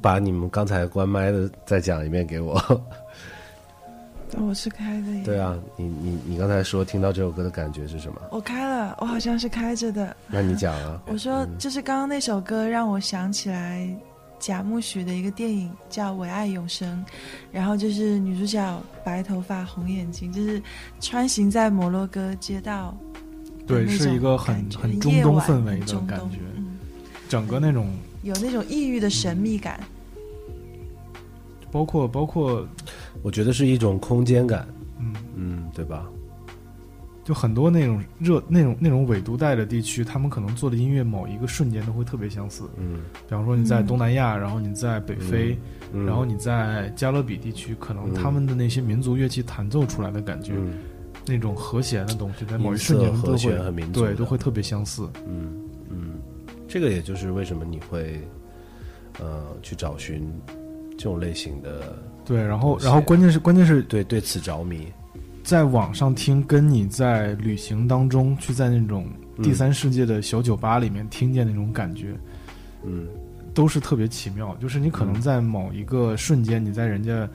C: 把你们刚才关麦的再讲一遍给我。[laughs]
B: 我是开的。
C: 对啊，你你你刚才说听到这首歌的感觉是什么？
B: 我开了，我好像是开着的。
C: 那你讲啊。[laughs]
B: 我说，就是刚刚那首歌让我想起来贾木许的一个电影叫《唯爱永生》，然后就是女主角白头发红眼睛，就是穿行在摩洛哥街道
A: 对，是一个很很中东氛围的感觉，
B: 嗯，
A: 整个那种
B: 有那种异域的神秘感。
A: 包括包括
C: 我觉得是一种空间感，
A: 嗯，
C: 嗯，对吧？
A: 就很多那种热那种那种纬度带的地区，他们可能做的音乐某一个瞬间都会特别相似。
C: 嗯，
A: 比方说你在
B: 嗯
A: 东南亚，然后你在北非，
C: 嗯
A: 然后你在加勒比地区，可能
C: 嗯
A: 他们的那些民族乐器弹奏出来的感觉，
C: 嗯
A: 那种和弦的东西，在某一
C: 音
A: 瞬间
C: 和
A: 都会
C: 弦和民族
A: 对都会特别相似。
C: 嗯嗯，这个也就是为什么你会呃去找寻这种类型的，
A: 对，然后然后关键是关键是
C: 对对此着迷。
A: 在网上听，跟你在旅行当中去在那种第三世界的小酒吧里面听见那种感觉，
C: 嗯。
A: 都是特别奇妙。就是你可能在某一个瞬间，你在人家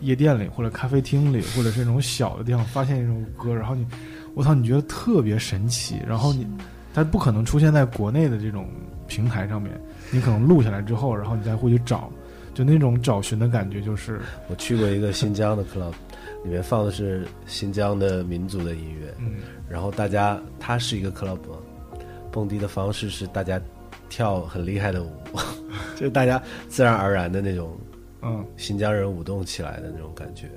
A: 夜店里或者咖啡厅里，或者是那种小的地方发现一首歌，然后你，我操，你觉得特别神奇，然后你它不可能出现在国内的这种平台上面，你可能录下来之后，然后你再会去找，就那种找寻的感觉，就是。
C: 我去过一个新疆的 club，里面放的是新疆的民族的音乐，
A: 嗯，
C: 然后大家它是一个 club，蹦迪的方式是大家跳很厉害的舞，[laughs] 就是大家自然而然的那种
A: 嗯，
C: 新疆人舞动起来的那种感觉，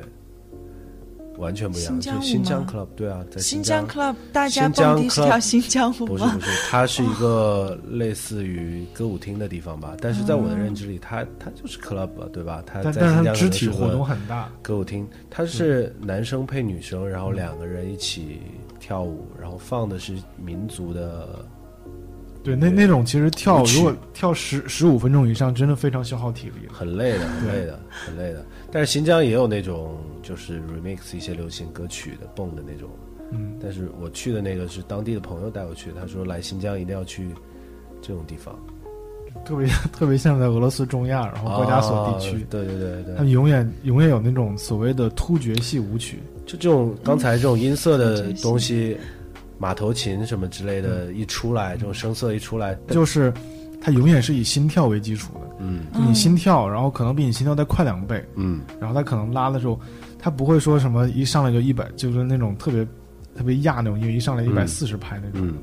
C: 完全不一样。
B: 新疆舞
C: 就新疆 club 对啊，在
B: 新
C: 疆
B: 疆 club 大家蹦迪是跳新疆舞吗
C: 不是不？是，它是一个类似于歌舞厅的地方吧，但是在我的认知里，它它就是 club 对吧？它
A: 但但是
C: 在新疆
A: 它肢体
C: 可能是个
A: 活动很大，
C: 歌舞厅，它是男生配女生，然后两个人一起跳舞，然后放的是民族的，
A: 对，那那种其实跳如果跳十十五分钟以上，真的非常消耗体力。
C: 很累的，很累的，很累的。但是新疆也有那种就是 remix 一些流行歌曲的蹦的那种，
A: 嗯，
C: 但是我去的那个是当地的朋友带我去，他说来新疆一定要去这种地方，
A: 特别 [laughs] 特别像在俄罗斯中亚，然后高加索地区。
C: 哦，对对对对。
A: 他们，永远永远有那种所谓的突厥系舞曲，
C: 就这种刚才这种音色的
B: 嗯
C: 东西，马头琴什么之类的，一出来，这种声色一出来，
A: 就是它永远是以心跳为基础的，
C: 嗯
A: 就你心跳，然后可能比你心跳再快两倍，
C: 嗯
A: 然后它可能拉的时候，它不会说什么一上来就一百，就是那种特别特别压那种因为，一上来一百四十拍那种，
C: 嗯，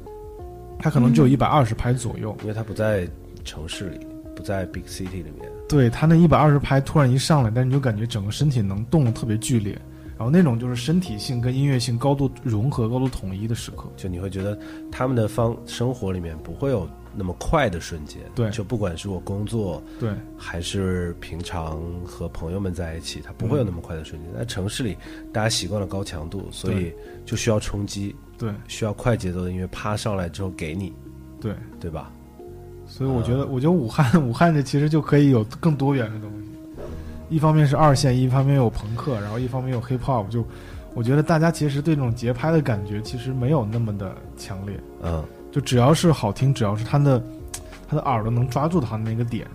A: 它可能只有一百二十拍左右。
C: 因为它不在城市里，不在 big city 里面，
A: 对它那一百二十拍突然一上来，但是你就感觉整个身体能动得特别剧烈，然后那种就是身体性跟音乐性高度融合、高度统一的时刻。
C: 就你会觉得他们的方生活里面不会有那么快的瞬间，
A: 对
C: 就不管是我工作
A: 对
C: 还是平常和朋友们在一起，它不会有那么快的瞬间。在城市里，大家习惯了高强度，所以就需要冲击，
A: 对
C: 需要快节奏的音乐啪上来之后给你，
A: 对，
C: 对吧？
A: 所以我觉得，我觉得武汉 [laughs] 武汉这其实就可以有更多元的东西。一方面是二线，一方面有朋克，然后一方面有 hip hop，就我觉得大家其实对这种节拍的感觉其实没有那么的强烈。
C: 嗯，
A: 就只要是好听，只要是他的他的耳朵能抓住他的那个点，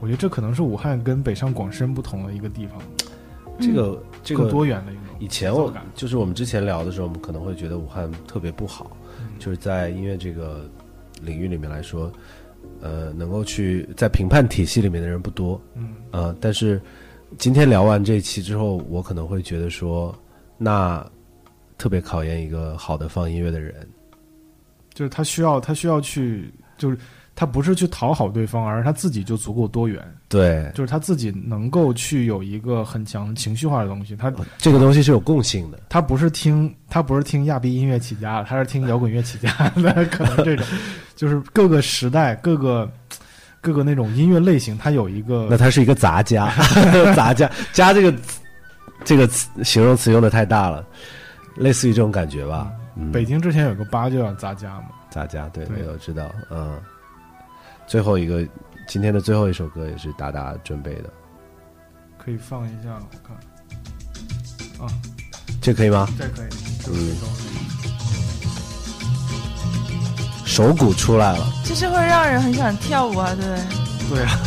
A: 我觉得这可能是武汉跟北上广深不同的一个地方，
C: 这个这
A: 更
C: 个
A: 多元的一种
C: 以前我
A: 感。
C: 就是我们之前聊的时候，我们可能会觉得武汉特别不好，
A: 嗯。
C: 就是在音乐这个领域里面来说，呃，能够去在评判体系里面的人不多，
A: 嗯。
C: 呃，但是今天聊完这一期之后，我可能会觉得说，那特别考验一个好的放音乐的人，
A: 就是他需要他需要去，就是他不是去讨好对方，而是他自己就足够多元，
C: 对，
A: 就是他自己能够去有一个很强情绪化的东西，他
C: 这个东西是有共性的，
A: 他不是听他不是听亚裔音乐起家的，他是听摇滚乐起家的，[laughs] 可能这种。就是各个时代各个各个那种音乐类型，它有一个
C: 那他是一个杂家，[laughs] 杂家家这个词这个词形容词用的太大了，类似于这种感觉吧。嗯
A: 北京之前有个八就叫杂家嘛，
C: 杂家，对，
A: 对。
C: 对，我知道。嗯，最后一个今天的最后一首歌也是达达准备的，
A: 可以放一下，我看。啊。
C: 这可以吗？
A: 这可以，
C: 嗯手鼓出来了，
B: 就是会让人很想跳舞啊，对不对？
A: 对啊，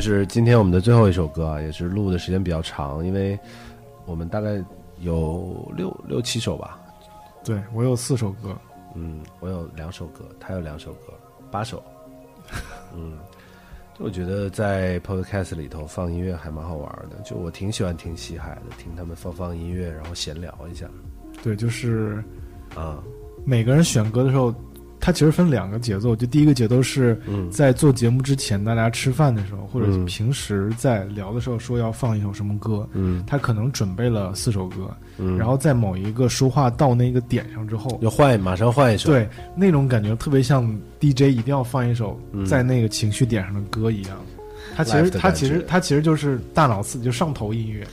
C: 这是今天我们的最后一首歌啊，也是录的时间比较长，因为我们大概有六六七首吧。
A: 对我有四首歌，
C: 嗯，我有两首歌，他有两首歌，八首。[laughs] 嗯，就我觉得在 Podcast 里头放音乐还蛮好玩的，就我挺喜欢听西海的，听他们放放音乐，然后闲聊一下
A: 对，就是
C: 啊。
A: 每个人选歌的时候，它其实分两个节奏。就第一个节奏是
C: 嗯
A: 在做节目之前，大家吃饭的时候，或者
C: 嗯
A: 平时在聊的时候说要放一首什么歌，
C: 嗯
A: 他可能准备了四首歌，
C: 嗯，
A: 然后在某一个说话到那个点上之后，
C: 要换马上换一首。
A: 对那种感觉特别像 DJ 一定要放一首
C: 嗯
A: 在那个情绪点上的歌一样。它其实
C: 的感觉
A: 它其实它其实就是大脑刺激，就上头音乐，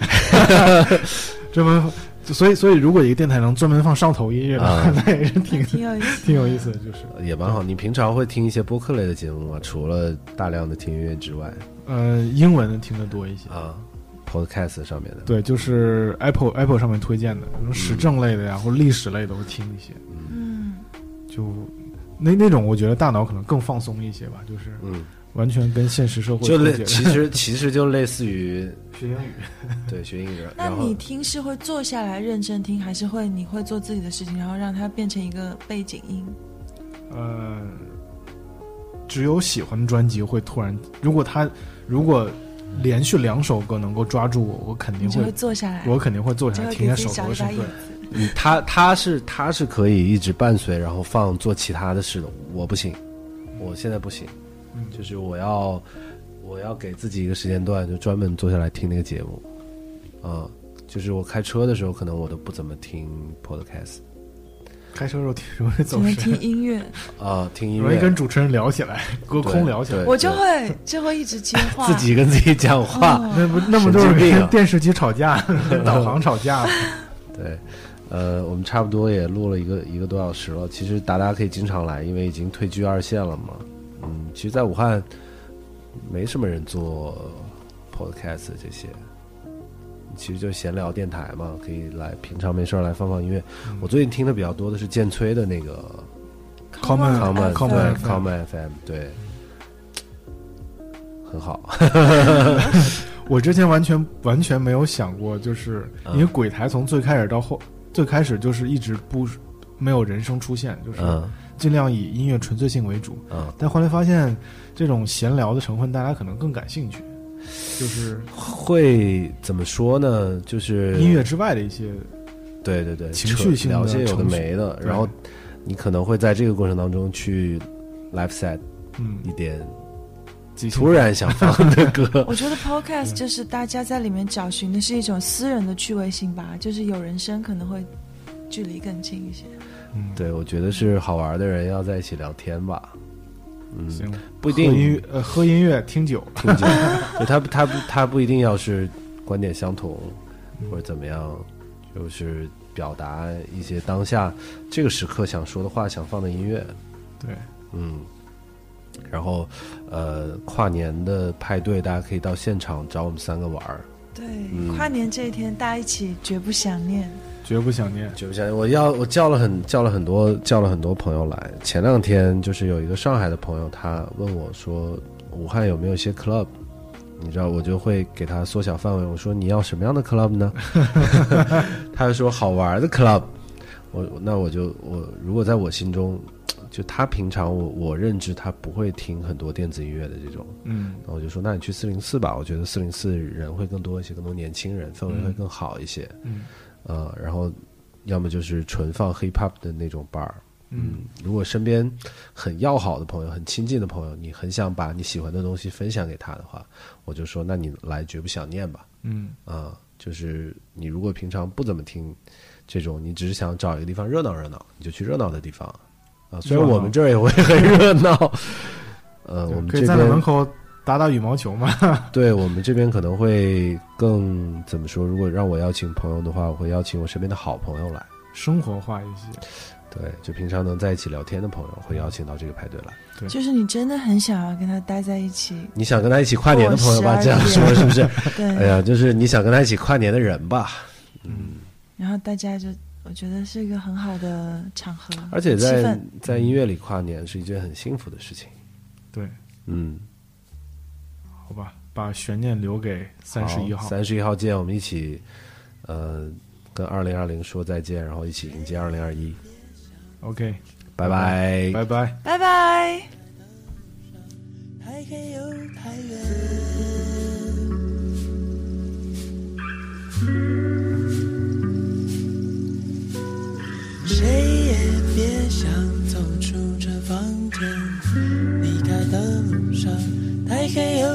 A: [laughs] [laughs] 专门所以所以如果一个电台能专门放上头音乐的话，
C: 啊。[laughs]
A: 那也是挺
B: 挺有意思，
A: 挺有意思的，就是。
C: 也蛮好。你平常会听一些播客类的节目吗？除了大量的听音乐之外，
A: 呃英文的听的多一些。
C: 啊，Podcast 上面的，
A: 对，就是 Apple Apple 上面推荐的，什么时政类的呀，或者历史类的，会听一些。
B: 嗯，
A: 就那那种，我觉得大脑可能更放松一些吧，就是
C: 嗯，
A: 完全跟现实社会
C: 就类其实 [laughs] 其实就类似于
A: 学英语。[laughs]
C: 对学英语，
B: 那
C: 然后
B: 你听是会坐下来认真听，还是会你会做自己的事情，然后让它变成一个背景音？
A: 呃，只有喜欢的专辑会突然，如果他如果连续两首歌能够抓住我，我肯定
B: 会
A: 会，
B: 坐下来，
A: 我肯定会坐下来停
B: 就会给
A: 下手头的事。
B: 自己找一把椅
A: 对，
B: 子。
C: 嗯，他他是他是可以一直伴随，然后放做其他的事的，我不行，我现在不行，
A: 嗯。
C: 就是我要我要给自己一个时间段，就专门坐下来听那个节目，啊、就是我开车的时候，可能我都不怎么听 podcast
A: 开车的时候听容易
B: 只能
A: 走神，
B: 听音乐，[laughs]
C: 啊、听音乐。
A: 容易，跟主持人聊起来，隔空聊起来。
B: 我就会就会一直接话，[laughs]
C: 自己跟自己讲话，
B: 哦。
A: 那不那不就是跟电视机吵架、跟 [laughs] 导航吵架。吗？
C: 对，呃，我们差不多也录了一个一个多小时了。其实达达可以经常来，因为已经退居二线了嘛。嗯，其实，在武汉没什么人做 podcast 这些，其实就闲聊电台嘛，可以来平常没事儿来放放音乐。我最近听的比较多的是建崔的那个
A: Common
C: Common
A: Common
C: 对
A: FM
C: Common FM，对，很好。[laughs]
A: 我之前完全完全没有想过，就是
C: 嗯
A: 因为鬼台从最开始到后，最开始就是一直不没有人声出现，就是
C: 嗯
A: 尽量以音乐纯粹性为主。
C: 嗯，
A: 但后来发现，这种闲聊的成分大家可能更感兴趣，就是
C: 会怎么说呢？就是
A: 音乐之外的一些
C: 对对对，
A: 情绪性的
C: 扯聊些有的没的，然后你可能会在这个过程当中去 live set
A: 嗯。
C: 一点突然想放的歌，[laughs]
B: 我觉得 podcast 就是大家在里面找寻的是一种私人的趣味性吧，就是有人声可能会距离更近一些。
A: 嗯。
C: 对我觉得是好玩的人要在一起聊天吧，嗯，
A: 行。
C: 不一定。
A: 喝音乐呃喝音乐听酒，
C: 听酒，就 [laughs] 他他不他不一定要是观点相同或者怎么样，就是表达一些当下这个时刻想说的话，想放的音乐，
A: 对，
C: 嗯，然后呃，跨年的派对，大家可以到现场找我们三个玩儿。
B: 对，
C: 嗯。
B: 跨年这一天大家一起绝不想念。
A: 绝不想念。
C: 绝不想念我要我叫了很叫了很多叫了很多朋友来。前两天就是有一个上海的朋友，他问我说，武汉有没有一些 club？你知道，我就会给他缩小范围。我说你要什么样的 club 呢？[laughs] 他就说好玩的 club。我那我就我如果在我心中，就他平常我我认知他不会听很多电子音乐的这种，
A: 嗯
C: 我就说那你去四零四吧，我觉得四零四人会更多一些，更多年轻人，氛围会更好一些。
A: 嗯
C: 呃，然后要么就是纯放 hip hop 的那种 bar。
A: 嗯
C: 如果身边很要好的朋友、很亲近的朋友，你很想把你喜欢的东西分享给他的话，我就说，那你来绝不想念吧。
A: 嗯
C: 啊、就是你如果平常不怎么听这种，你只是想找一个地方热闹热闹，你就去热闹的地方啊。虽然我们这儿也会 [laughs] 很热闹，呃，我们
A: 可以在
C: 这边
A: 门口打打羽毛球嘛。[laughs]
C: 对我们这边可能会更怎么说？如果让我邀请朋友的话，我会邀请我身边的好朋友来。
A: 生活化一些，
C: 对，就平常能在一起聊天的朋友，会邀请到这个派对来。
A: 对
B: 就是你真的很想要跟他待在一起，
C: 你想跟他一起跨年的朋友吧，这样说是不是？[laughs]
B: 对，
C: 哎呀，就是你想跟他一起跨年的人吧。
B: 嗯然后大家就我觉得是一个很好的场合，
C: 而且在在音乐里跨年是一件很幸福的事情。
A: 对，
C: 嗯，
A: 好吧，把悬念留给三十一号。
C: 三十一号见，我们一起，呃，跟二零二零说再见，然后一起迎接二零二一
A: ，OK，
C: 拜拜。
A: 拜拜。
B: 拜拜。
H: 太黑又太远。谁也别想走出这房间，离开的路上太黑又